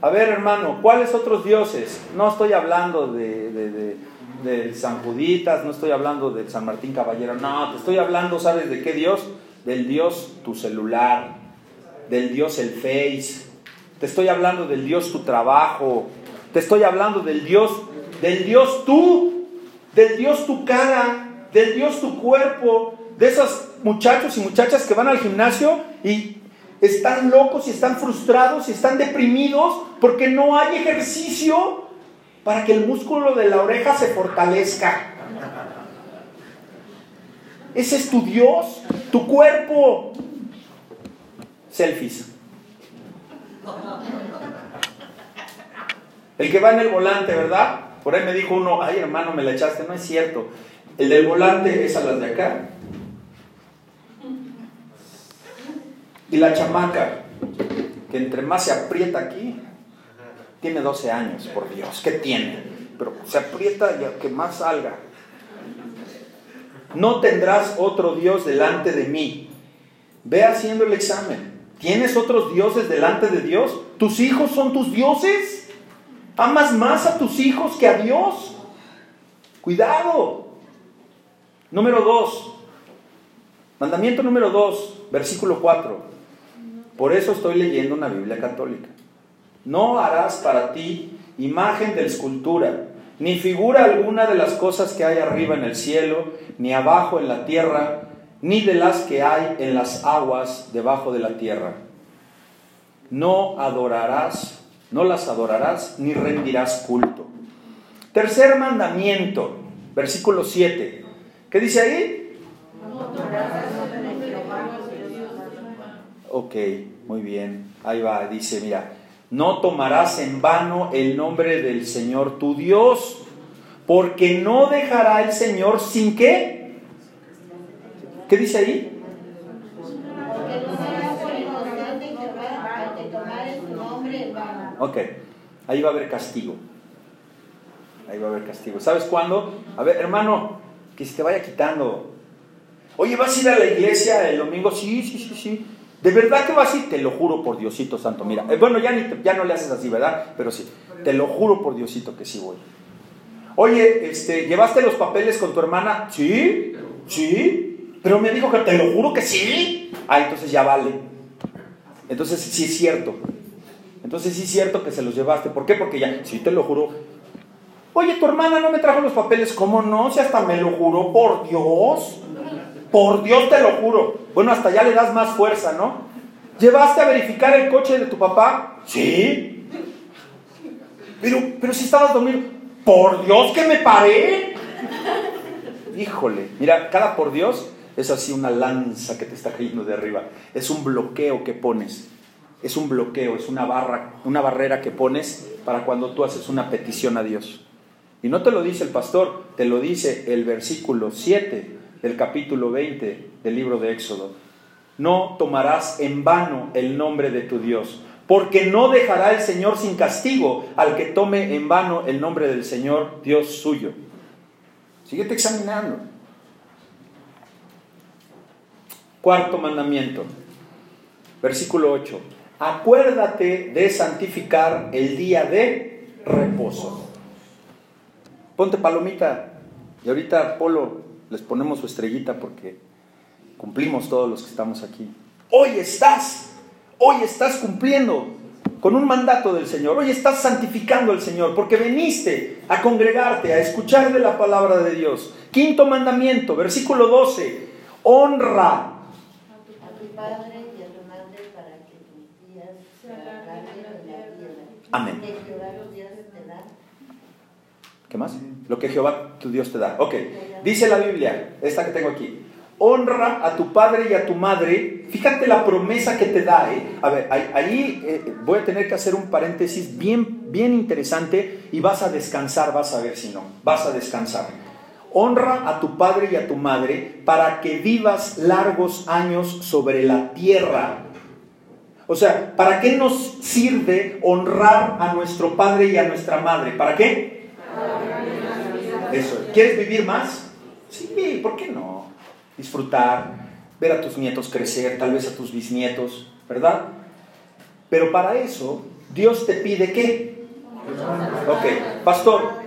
A ver, hermano, ¿cuáles otros dioses? No estoy hablando de, de, San Juditas, no estoy hablando de San Martín Caballero, no, te estoy hablando, ¿sabes de qué Dios? Del Dios tu celular, del Dios el Face, te estoy hablando del Dios tu trabajo, te estoy hablando del Dios, del Dios tú, del Dios tu cara, del Dios tu cuerpo, de esos muchachos y muchachas que van al gimnasio y están locos y están frustrados y están deprimidos porque no hay ejercicio para que el músculo de la oreja se fortalezca. Ese es tu Dios, tu cuerpo. Selfies. El que va en el volante, ¿verdad? Por ahí me dijo uno, ay hermano, me la echaste. No es cierto. El del volante es a las de acá. Y la chamaca, que entre más se aprieta aquí, tiene 12 años, por Dios, ¿qué tiene? Pero se aprieta y que más salga. No tendrás otro Dios delante de mí. Ve haciendo el examen. ¿Tienes otros dioses delante de Dios? ¿Tus hijos son tus dioses? ¿Amas más a tus hijos que a Dios? Cuidado. Número 2. Mandamiento número 2, versículo 4. Por eso estoy leyendo una Biblia católica. No harás para ti imagen de escultura, ni figura alguna de las cosas que hay arriba en el cielo, ni abajo en la tierra, ni de las que hay en las aguas debajo de la tierra. No adorarás, no las adorarás, ni rendirás culto. Tercer mandamiento, versículo 7. ¿Qué dice ahí? Ok, muy bien. Ahí va, dice, mira, no tomarás en vano el nombre del Señor tu Dios, porque no dejará el Señor sin qué. ¿Qué dice ahí? Ok, ahí va a haber castigo. Ahí va a haber castigo. ¿Sabes cuándo? A ver, hermano, que se te vaya quitando. Oye, ¿vas a ir a la iglesia el domingo? Sí, sí, sí, sí. ¿De verdad que vas a ir? Te lo juro por Diosito Santo. Mira, eh, bueno, ya, ni ya no le haces así, ¿verdad? Pero sí, te lo juro por Diosito que sí voy. Oye, este, ¿llevaste los papeles con tu hermana? Sí, sí. Pero me dijo que te lo juro que sí. Ah, entonces ya vale. Entonces sí es cierto. Entonces sí es cierto que se los llevaste. ¿Por qué? Porque ya, sí te lo juro. Oye, tu hermana no me trajo los papeles. ¿Cómo no? Si hasta me lo juró por Dios. Por Dios te lo juro. Bueno, hasta ya le das más fuerza, ¿no? ¿Llevaste a verificar el coche de tu papá? Sí. Pero, pero si estabas dormido. Por Dios que me paré. Híjole, mira, cada por Dios es así una lanza que te está cayendo de arriba. Es un bloqueo que pones. Es un bloqueo, es una barra, una barrera que pones para cuando tú haces una petición a Dios. Y no te lo dice el pastor, te lo dice el versículo 7 del capítulo 20 del libro de Éxodo. No tomarás en vano el nombre de tu Dios, porque no dejará el Señor sin castigo al que tome en vano el nombre del Señor Dios suyo. Síguete examinando. Cuarto mandamiento, versículo 8. Acuérdate de santificar el día de reposo. Ponte palomita. Y ahorita, Polo, les ponemos su estrellita porque cumplimos todos los que estamos aquí. Hoy estás, hoy estás cumpliendo con un mandato del Señor. Hoy estás santificando al Señor porque viniste a congregarte, a escuchar de la palabra de Dios. Quinto mandamiento, versículo 12. Honra Amén. ¿Qué más? Lo que Jehová tu Dios te da. Ok, dice la Biblia, esta que tengo aquí. honra a tu padre y a tu madre. Fíjate la promesa que te da. ¿eh? A ver, ahí, eh, voy a tener que hacer un paréntesis bien, bien interesante y vas a descansar, vas a ver si no, vas a descansar. Honra a tu padre y a tu madre para que vivas largos años sobre la tierra. O sea, ¿para qué nos sirve honrar a nuestro padre y a nuestra madre? ¿Para qué? Eso. ¿Quieres vivir más? Sí, ¿por qué no? disfrutar, ver a tus nietos crecer, tal vez a tus bisnietos, ¿verdad? Pero para eso, Dios te pide qué? Ok, pastor,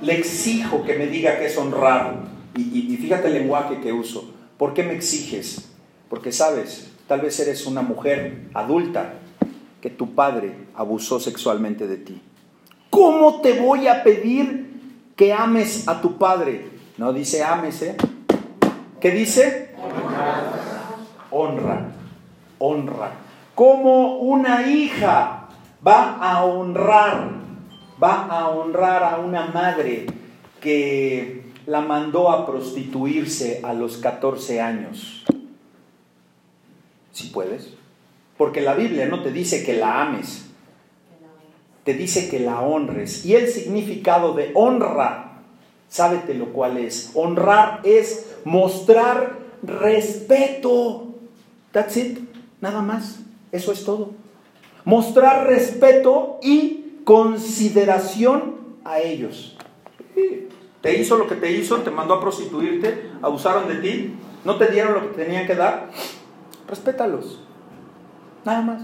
le exijo que me diga que es honrar. Y, fíjate el lenguaje que uso. ¿Por qué me exiges? Porque sabes, tal vez eres una mujer adulta que tu padre abusó sexualmente de ti. ¿Cómo te voy a pedir que ames a tu padre? No dice ames, ¿eh? ¿Qué dice? Honra. Honra. Como una hija va a honrar, va a honrar a una madre que la mandó a prostituirse a los 14 años. Si puedes. Porque la Biblia no te dice que la ames, te dice que la honres. Y el significado de honra, sábete lo cual es. Honrar es mostrar respeto. That's it, nada más. Eso es todo. Mostrar respeto y consideración a ellos. Te hizo lo que te hizo, te mandó a prostituirte, abusaron de ti, no te dieron lo que tenían que dar. Respétalos. Nada más.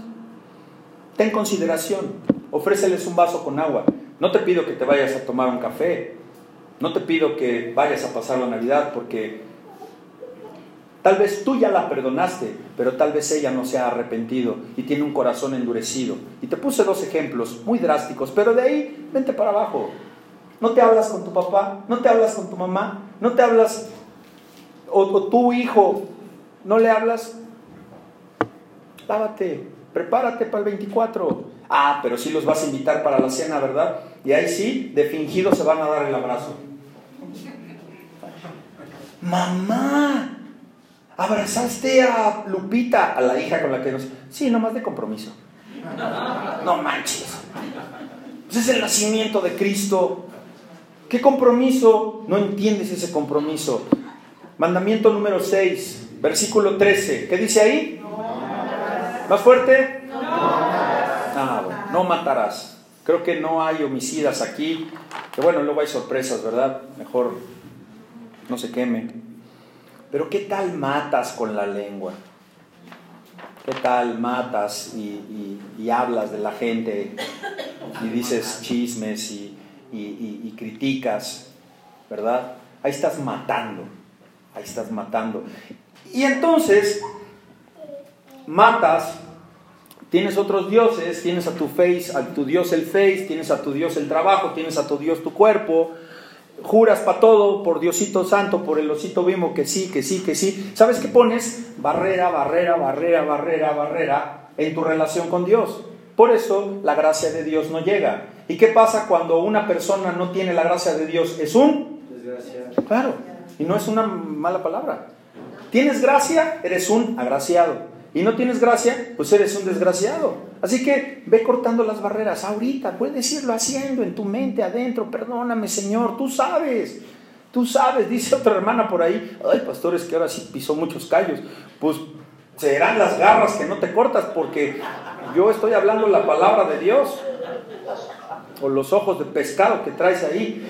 Ten consideración. Ofréceles un vaso con agua. No te pido que te vayas a tomar un café. No te pido que vayas a pasar la Navidad porque Tal vez tú ya la perdonaste, pero tal vez ella no se ha arrepentido y tiene un corazón endurecido. Y te puse dos ejemplos muy drásticos, pero de ahí vente para abajo. No te hablas con tu papá, no te hablas con tu mamá, no te hablas, o, tu hijo, no le hablas. Lávate, prepárate para el 24. Ah, pero sí los vas a invitar para la cena, ¿verdad? Y ahí sí, de fingido se van a dar el abrazo. Mamá, abrazaste a Lupita, a la hija con la que nos... Sí, nomás de compromiso. No manches. Pues es el nacimiento de Cristo. ¿Qué compromiso? No entiendes ese compromiso. Mandamiento número 6, versículo 13. ¿Qué dice ahí? ¿Más fuerte? Ah, bueno, no matarás. Creo que no hay homicidas aquí. Que bueno, luego hay sorpresas, ¿verdad? Mejor no se queme. Pero ¿qué tal matas con la lengua? ¿Qué tal matas y, hablas de la gente y dices chismes y, y criticas? ¿Verdad? Ahí estás matando, ahí estás matando. Y entonces, matas, tienes otros dioses, tienes a tu face, a tu dios el face, tienes a tu dios el trabajo, tienes a tu dios tu cuerpo, juras para todo, por Diosito Santo, por el osito vimo, que sí, que sí, que sí. ¿Sabes qué pones? Barrera, barrera, barrera, barrera, barrera en tu relación con Dios. Por eso la gracia de Dios no llega. ¿Y qué pasa cuando una persona no tiene la gracia de Dios? Es un... Claro, y no es una mala palabra. ¿Tienes gracia? Eres un agraciado y no tienes gracia, pues eres un desgraciado. Así que ve cortando las barreras ahorita, puedes irlo haciendo en tu mente adentro, perdóname Señor, tú sabes, tú sabes, dice otra hermana por ahí, ay pastores que ahora sí pisó muchos callos, pues serán las garras que no te cortas porque yo estoy hablando la palabra de Dios o los ojos de pescado que traes ahí.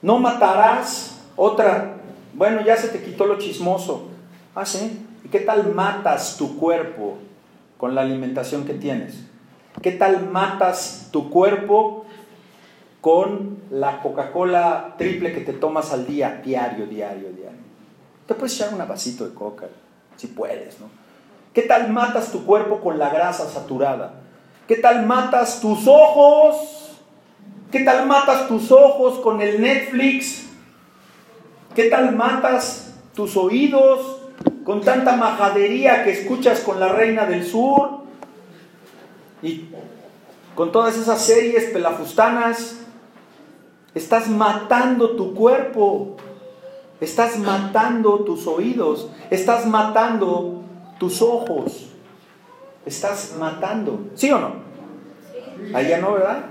No matarás otra. Bueno, ya se te quitó lo chismoso. Ah, sí. ¿Y qué tal matas tu cuerpo con la alimentación que tienes? ¿Qué tal matas tu cuerpo con la Coca-Cola triple que te tomas al día, diario, diario, diario? Te puedes echar un vasito de coca, si puedes, ¿no? ¿Qué tal matas tu cuerpo con la grasa saturada? ¿Qué tal matas tus ojos? ¿Qué tal matas tus ojos con el Netflix? ¿Qué tal matas tus oídos con tanta majadería que escuchas con la Reina del Sur y con todas esas series pelafustanas, estás matando tu cuerpo. Estás matando tus oídos, estás matando tus ojos, estás matando. ¿Sí o no? Ahí ya no, ¿verdad?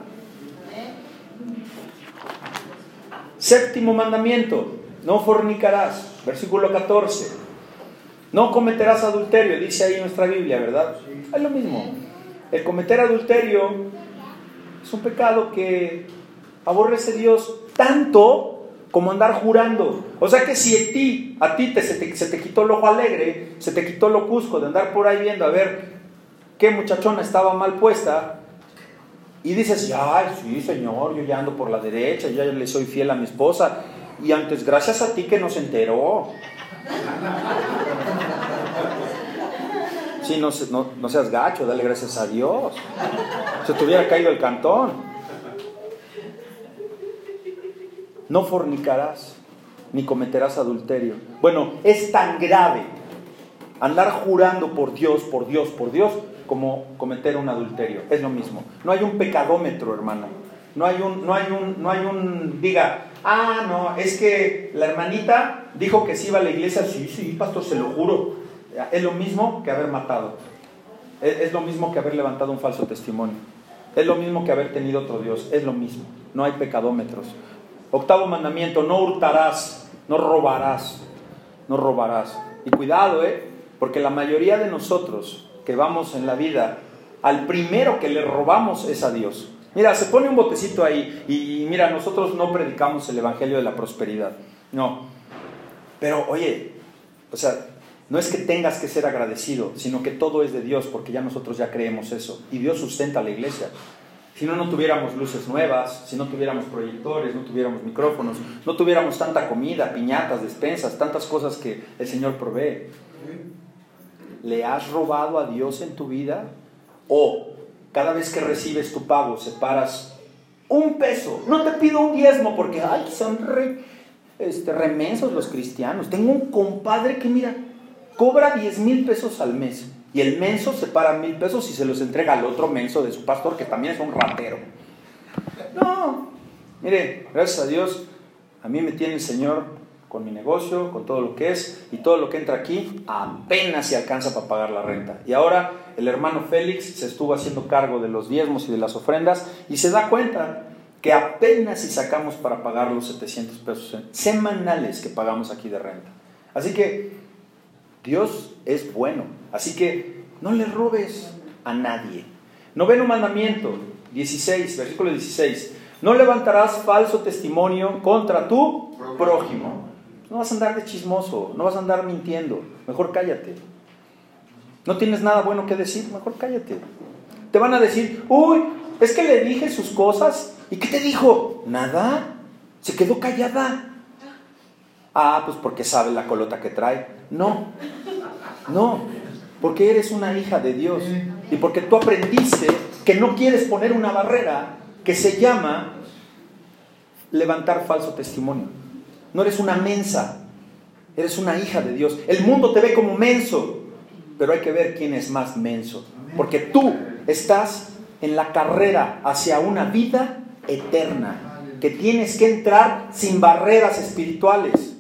Séptimo mandamiento, no fornicarás, versículo 14. No cometerás adulterio, dice ahí nuestra Biblia, ¿verdad? Es lo mismo. El cometer adulterio es un pecado que aborrece Dios tanto como andar jurando. O sea que si a ti, a ti te, se, te, quitó el ojo alegre, se te quitó lo cusco de andar por ahí viendo a ver qué muchachona estaba mal puesta, y dices, ay, sí, Señor, yo ya ando por la derecha, yo ya le soy fiel a mi esposa, y antes, gracias a ti que nos enteró. Sí, no, seas gacho, dale gracias a Dios. Se te hubiera caído el cantón. No fornicarás, ni cometerás adulterio. Bueno, es tan grave andar jurando por Dios, por Dios, por Dios, como cometer un adulterio. Es lo mismo. No hay un pecadómetro, hermano. No hay un, no hay un, no hay un, diga, ah, no, es que la hermanita dijo que sí iba a la iglesia. Sí, sí, pastor, se lo juro. Es lo mismo que haber matado. Es, lo mismo que haber levantado un falso testimonio. Es lo mismo que haber tenido otro Dios. Es lo mismo. No hay pecadómetros. Octavo mandamiento, no hurtarás, no robarás, no robarás. Y cuidado, ¿eh? Porque la mayoría de nosotros que vamos en la vida, al primero que le robamos es a Dios. Mira, se pone un botecito ahí y mira, nosotros no predicamos el Evangelio de la Prosperidad. No. Pero oye, o sea, no es que tengas que ser agradecido, sino que todo es de Dios, porque ya nosotros ya creemos eso. Y Dios sustenta a la iglesia. Si no, no tuviéramos luces nuevas, si no tuviéramos proyectores, no tuviéramos micrófonos, no tuviéramos tanta comida, piñatas, despensas, tantas cosas que el Señor provee. ¿Le has robado a Dios en tu vida? O cada vez que recibes tu pago separas un peso. No te pido un diezmo porque, ay, son re, este, remensos los cristianos. Tengo un compadre que, mira, cobra 10 mil pesos al mes y el menso separa mil pesos y se los entrega al otro menso de su pastor que también es un ratero. No, mire, gracias a Dios, a mí me tiene el Señor con mi negocio, con todo lo que es y todo lo que entra aquí, apenas se alcanza para pagar la renta. Y ahora el hermano Félix se estuvo haciendo cargo de los diezmos y de las ofrendas y se da cuenta que apenas si sacamos para pagar los 700 pesos semanales que pagamos aquí de renta. Así que Dios es bueno. Así que no le robes a nadie. Noveno mandamiento, 16, versículo 16. No levantarás falso testimonio contra tu prójimo. No vas a andar de chismoso, no vas a andar mintiendo. Mejor cállate. No tienes nada bueno que decir, mejor cállate. Te van a decir, uy, es que le dije sus cosas. ¿Y qué te dijo? Nada. Se quedó callada. Ah, pues porque sabe la colota que trae. No, no, porque eres una hija de Dios y porque tú aprendiste que no quieres poner una barrera que se llama levantar falso testimonio. No eres una mensa, eres una hija de Dios. El mundo te ve como menso, pero hay que ver quién es más menso, porque tú estás en la carrera hacia una vida eterna, que tienes que entrar sin barreras espirituales.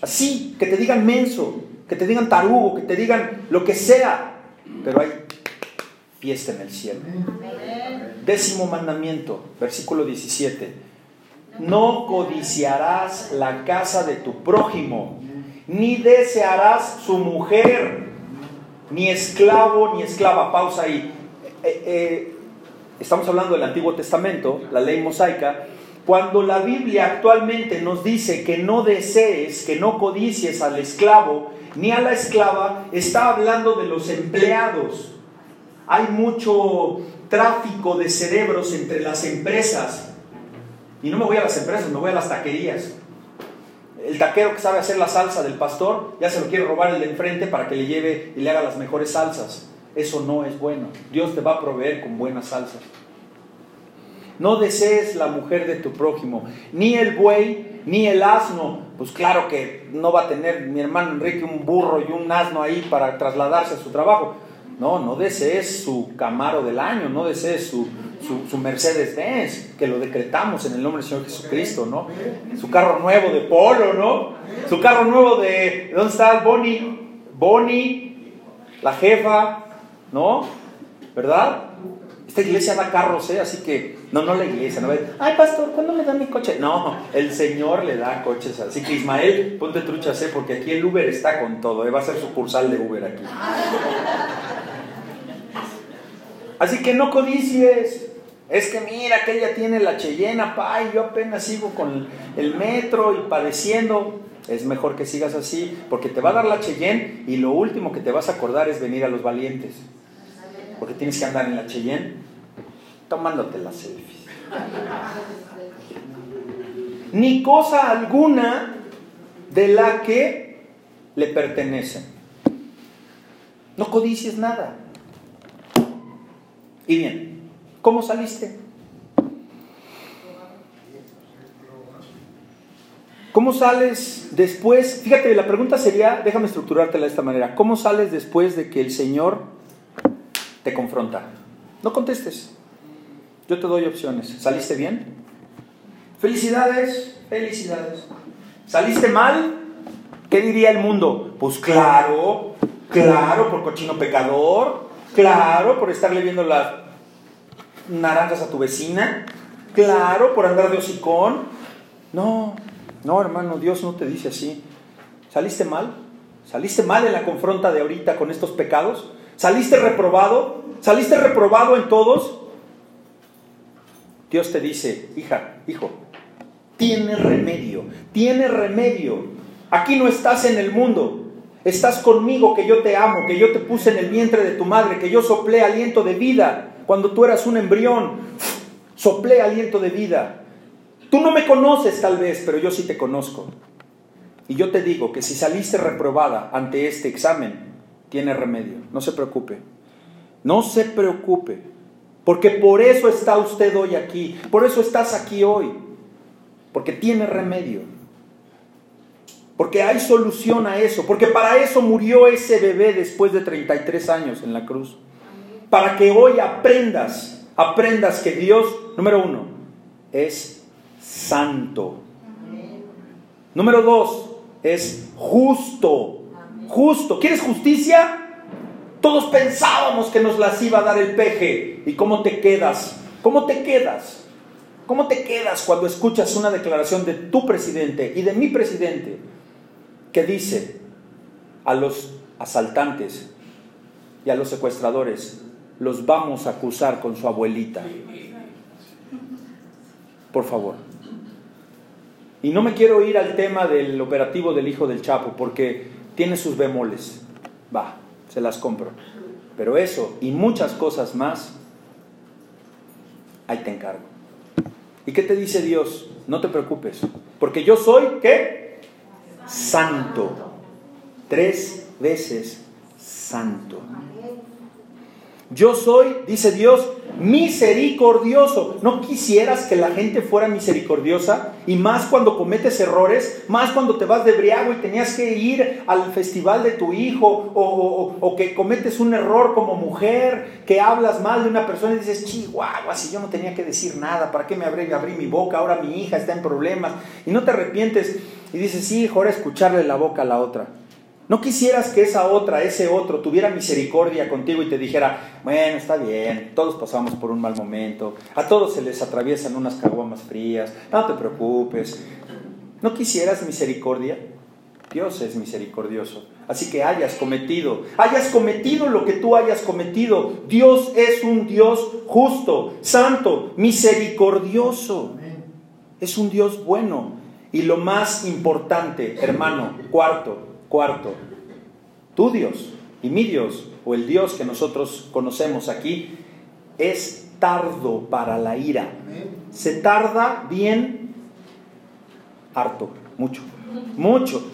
Así, que te digan menso, que te digan tarugo, que te digan lo que sea, pero hay fiesta en el cielo. Décimo mandamiento, versículo 17. No codiciarás la casa de tu prójimo, ni desearás su mujer, ni esclavo, ni esclava. Pausa ahí. Eh, eh, estamos hablando del Antiguo Testamento, la ley mosaica, cuando la Biblia actualmente nos dice que no desees, que no codicies al esclavo ni a la esclava, está hablando de los empleados. Hay mucho tráfico de cerebros entre las empresas. Y no me voy a las empresas, me voy a las taquerías. El taquero que sabe hacer la salsa del pastor, ya se lo quiere robar el de enfrente para que le lleve y le haga las mejores salsas. Eso no es bueno. Dios te va a proveer con buenas salsas. No desees la mujer de tu prójimo, ni el buey, ni el asno. Pues claro que no va a tener mi hermano Enrique un burro y un asno ahí para trasladarse a su trabajo. No, no desees su Camaro del año, no desees su, su, Mercedes Benz, que lo decretamos en el nombre del Señor Jesucristo, ¿no? Su carro nuevo de polo, ¿no? Su carro nuevo de... ¿Dónde está Bonnie? Bonnie, la jefa, ¿no? ¿Verdad? Esta iglesia da carros, ¿eh? Así que, no, no la iglesia, no ay pastor, ¿cuándo me da mi coche? No, el Señor le da coches. Así que Ismael, ponte truchas, ¿eh? Porque aquí el Uber está con todo, ¿eh? Va a ser sucursal de Uber aquí. Así que no codicies. Es que mira que ella tiene la Cheyenne, pa, y yo apenas sigo con el metro y padeciendo. Es mejor que sigas así, porque te va a dar la Cheyenne y lo último que te vas a acordar es venir a los valientes. Porque tienes que andar en la Cheyenne tomándote las selfies. Ni cosa alguna de la que le pertenece. No codicies nada. Y bien, ¿cómo saliste? ¿Cómo sales después? Fíjate, la pregunta sería, déjame estructurártela de esta manera. ¿Cómo sales después de que el Señor te confronta? No contestes. Yo te doy opciones. ¿Saliste bien? Felicidades, felicidades. ¿Saliste mal? ¿Qué diría el mundo? Pues claro, claro, por cochino pecador, claro, por estarle viendo las naranjas a tu vecina, claro, por andar de hocicón. No, no, hermano, Dios no te dice así. ¿Saliste mal? ¿Saliste mal en la confronta de ahorita con estos pecados? ¿Saliste reprobado? ¿Saliste reprobado en todos? Dios te dice, hija, hijo, tiene remedio, tiene remedio. Aquí no estás en el mundo, estás conmigo que yo te amo, que yo te puse en el vientre de tu madre, que yo soplé aliento de vida cuando tú eras un embrión. Soplé aliento de vida. Tú no me conoces tal vez, pero yo sí te conozco. Y yo te digo que si saliste reprobada ante este examen, tiene remedio. No se preocupe. No se preocupe. Porque por eso está usted hoy aquí. Por eso estás aquí hoy. Porque tiene remedio. Porque hay solución a eso. Porque para eso murió ese bebé después de 33 años en la cruz. Para que hoy aprendas, aprendas que Dios, número uno, es santo. Número dos, es justo. Justo. ¿Quieres justicia? Todos pensábamos que nos las iba a dar el peje. ¿Y cómo te quedas? ¿Cómo te quedas? ¿Cómo te quedas cuando escuchas una declaración de tu presidente y de mi presidente que dice a los asaltantes y a los secuestradores, los vamos a acusar con su abuelita? Por favor. Y no me quiero ir al tema del operativo del hijo del Chapo, porque tiene sus bemoles. Va, se las compro. Pero eso y muchas cosas más, ahí te encargo. ¿Y qué te dice Dios? No te preocupes, porque yo soy, ¿qué? Santo. Tres veces santo. Yo soy, dice Dios, misericordioso. ¿No quisieras que la gente fuera misericordiosa? Y más cuando cometes errores, más cuando te vas de briago y tenías que ir al festival de tu hijo, o, que cometes un error como mujer, que hablas mal de una persona y dices, chihuahua, si yo no tenía que decir nada, ¿para qué me abrí, abrí mi boca? Ahora mi hija está en problemas. Y no te arrepientes y dices, sí, ahora escucharle la boca a la otra. ¿No quisieras que esa otra, ese otro, tuviera misericordia contigo y te dijera, bueno, está bien, todos pasamos por un mal momento, a todos se les atraviesan unas caguamas frías, no te preocupes. ¿No quisieras misericordia? Dios es misericordioso. Así que hayas cometido, hayas cometido lo que tú hayas cometido. Dios es un Dios justo, santo, misericordioso. Es un Dios bueno. Y lo más importante, hermano, cuarto, Cuarto, tu Dios y mi Dios, o el Dios que nosotros conocemos aquí, es tardo para la ira. Se tarda bien, harto, mucho, mucho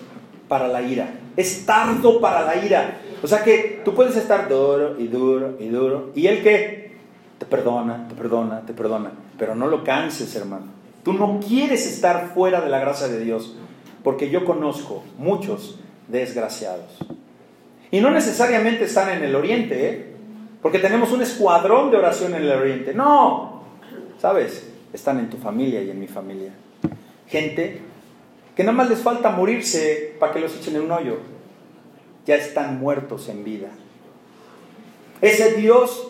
para la ira. Es tardo para la ira. O sea que tú puedes estar duro y duro y duro. ¿Y él que Te perdona, te perdona, te perdona. Pero no lo canses, hermano. Tú no quieres estar fuera de la gracia de Dios. Porque yo conozco muchos desgraciados. Y no necesariamente están en el oriente, ¿eh? porque tenemos un escuadrón de oración en el oriente. No, ¿sabes? Están en tu familia y en mi familia. Gente que nada más les falta morirse para que los echen en un hoyo. Ya están muertos en vida. Ese Dios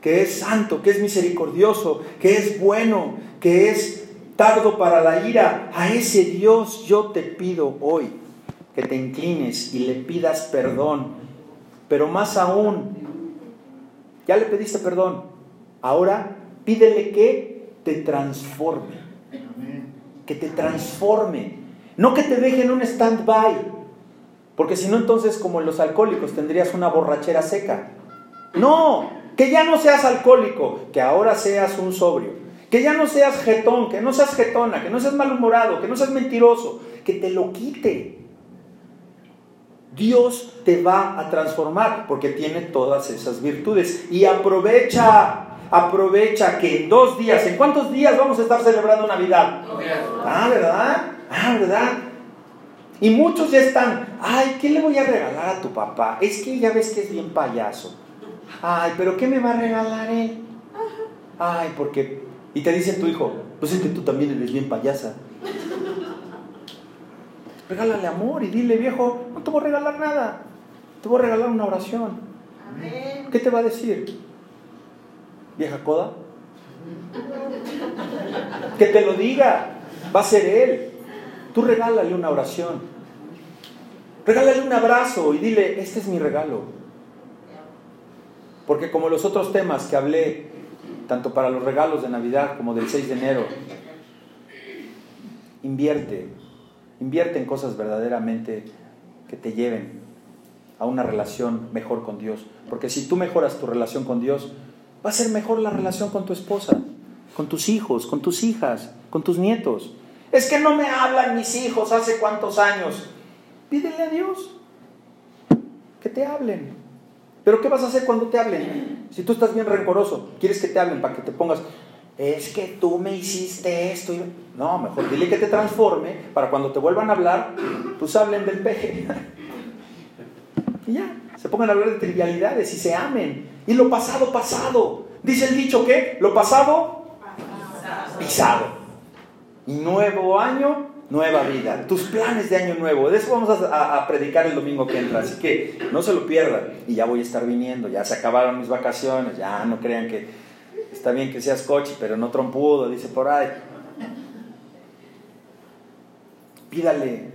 que es santo, que es misericordioso, que es bueno, que es tardo para la ira, a ese Dios yo te pido hoy que te inclines y le pidas perdón. Pero más aún, ya le pediste perdón, ahora pídele que te transforme. Que te transforme. No que te deje en un stand-by. Porque si no, entonces, como los alcohólicos, tendrías una borrachera seca. No, que ya no seas alcohólico, que ahora seas un sobrio. Que ya no seas jetón, que no seas jetona, que no seas malhumorado, que no seas mentiroso, que te lo quite. Dios te va a transformar porque tiene todas esas virtudes. Y aprovecha, aprovecha que en dos días, ¿en cuántos días vamos a estar celebrando Navidad? Ah, ¿verdad? Ah, ¿verdad? Y muchos ya están, ay, ¿qué le voy a regalar a tu papá? Es que ya ves que es bien payaso. Ay, pero ¿qué me va a regalar él? Ay, porque... Y te dice tu hijo, pues es que tú también eres bien payasa. Regálale amor y dile, viejo, no te voy a regalar nada. Te voy a regalar una oración. ¿Qué te va a decir? ¿Vieja coda? Que te lo diga. Va a ser él. Tú regálale una oración. Regálale un abrazo y dile, este es mi regalo. Porque como los otros temas que hablé, tanto para los regalos de Navidad como del 6 de enero, invierte, invierte en cosas verdaderamente que te lleven a una relación mejor con Dios. Porque si tú mejoras tu relación con Dios, va a ser mejor la relación con tu esposa, con tus hijos, con tus hijas, con tus nietos. Es que no me hablan mis hijos hace cuántos años. Pídele a Dios que te hablen. Pero ¿qué vas a hacer cuando te hablen? Si tú estás bien rencoroso, quieres que te hablen para que te pongas, es que tú me hiciste esto. No, mejor dile que te transforme para cuando te vuelvan a hablar, pues hablen del peje. y ya, se pongan a hablar de trivialidades y se amen. Y lo pasado, pasado. Dice el dicho que lo pasado, pisado. Y nuevo año, nueva vida, tus planes de año nuevo. De eso vamos a, predicar el domingo que entra, así que no se lo pierdan. Y ya voy a estar viniendo, ya se acabaron mis vacaciones, ya no crean que está bien que seas coche, pero no trompudo, dice por ahí. Pídale,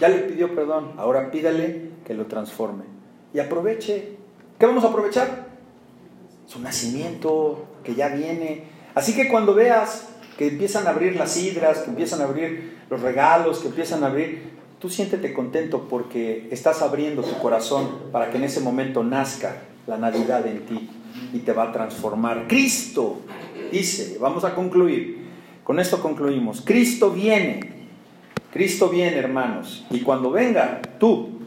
ya le pidió perdón, ahora pídale que lo transforme. Y aproveche. ¿Qué vamos a aprovechar? Su nacimiento, que ya viene. Así que cuando veas que empiezan a abrir las hidras, que empiezan a abrir los regalos que empiezan a abrir, tú siéntete contento porque estás abriendo tu corazón para que en ese momento nazca la Navidad en ti y te va a transformar. Cristo, dice, vamos a concluir, con esto concluimos, Cristo viene, Cristo viene hermanos, y cuando venga tú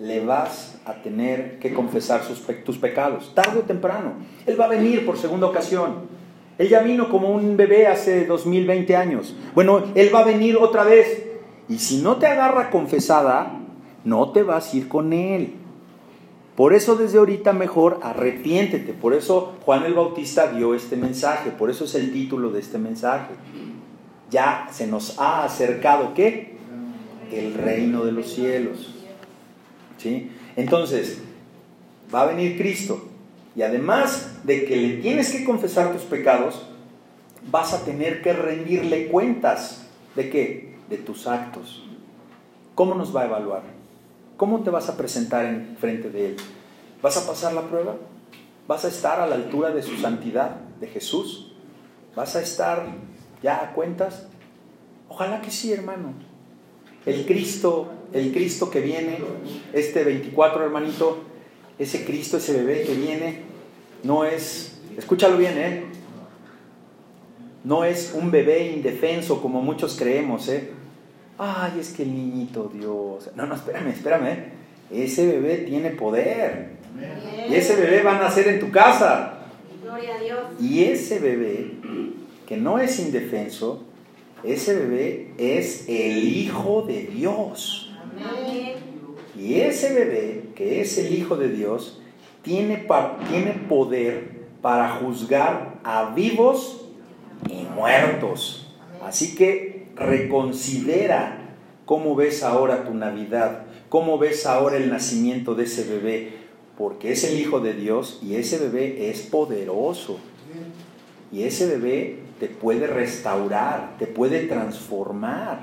le vas a tener que confesar tus pecados, tarde o temprano. Él va a venir por segunda ocasión. Él ya vino como un bebé hace 2020 años. Bueno, Él va a venir otra vez. Y si no te agarra confesada, no te vas a ir con Él. Por eso desde ahorita mejor arrepiéntete. Por eso Juan el Bautista dio este mensaje. Por eso es el título de este mensaje. Ya se nos ha acercado qué? El reino de los cielos. ¿Sí? Entonces, va a venir Cristo. Y además de que le tienes que confesar tus pecados, vas a tener que rendirle cuentas. ¿De qué? De tus actos. ¿Cómo nos va a evaluar? ¿Cómo te vas a presentar en frente de Él? ¿Vas a pasar la prueba? ¿Vas a estar a la altura de su santidad, de Jesús? ¿Vas a estar ya a cuentas? Ojalá que sí, hermano. El Cristo, el Cristo que viene, este 24, hermanito, ese Cristo, ese bebé que viene, no es, escúchalo bien, ¿eh? No es un bebé indefenso como muchos creemos, ¿eh? Ay, es que el niñito Dios. No, no, espérame, espérame. ¿eh? Ese bebé tiene poder. Y ese bebé va a nacer en tu casa. Gloria a Dios. Y ese bebé, que no es indefenso, ese bebé es el Hijo de Dios. Amén. Y ese bebé, que es el Hijo de Dios, tiene, tiene poder para juzgar a vivos y muertos. Así que reconsidera cómo ves ahora tu Navidad, cómo ves ahora el nacimiento de ese bebé, porque es el Hijo de Dios y ese bebé es poderoso. Y ese bebé te puede restaurar, te puede transformar.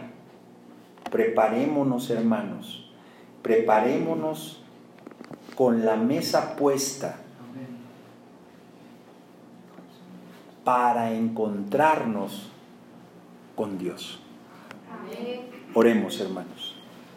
Preparémonos, hermanos, preparémonos con la mesa puesta para encontrarnos con Dios. Oremos, hermanos.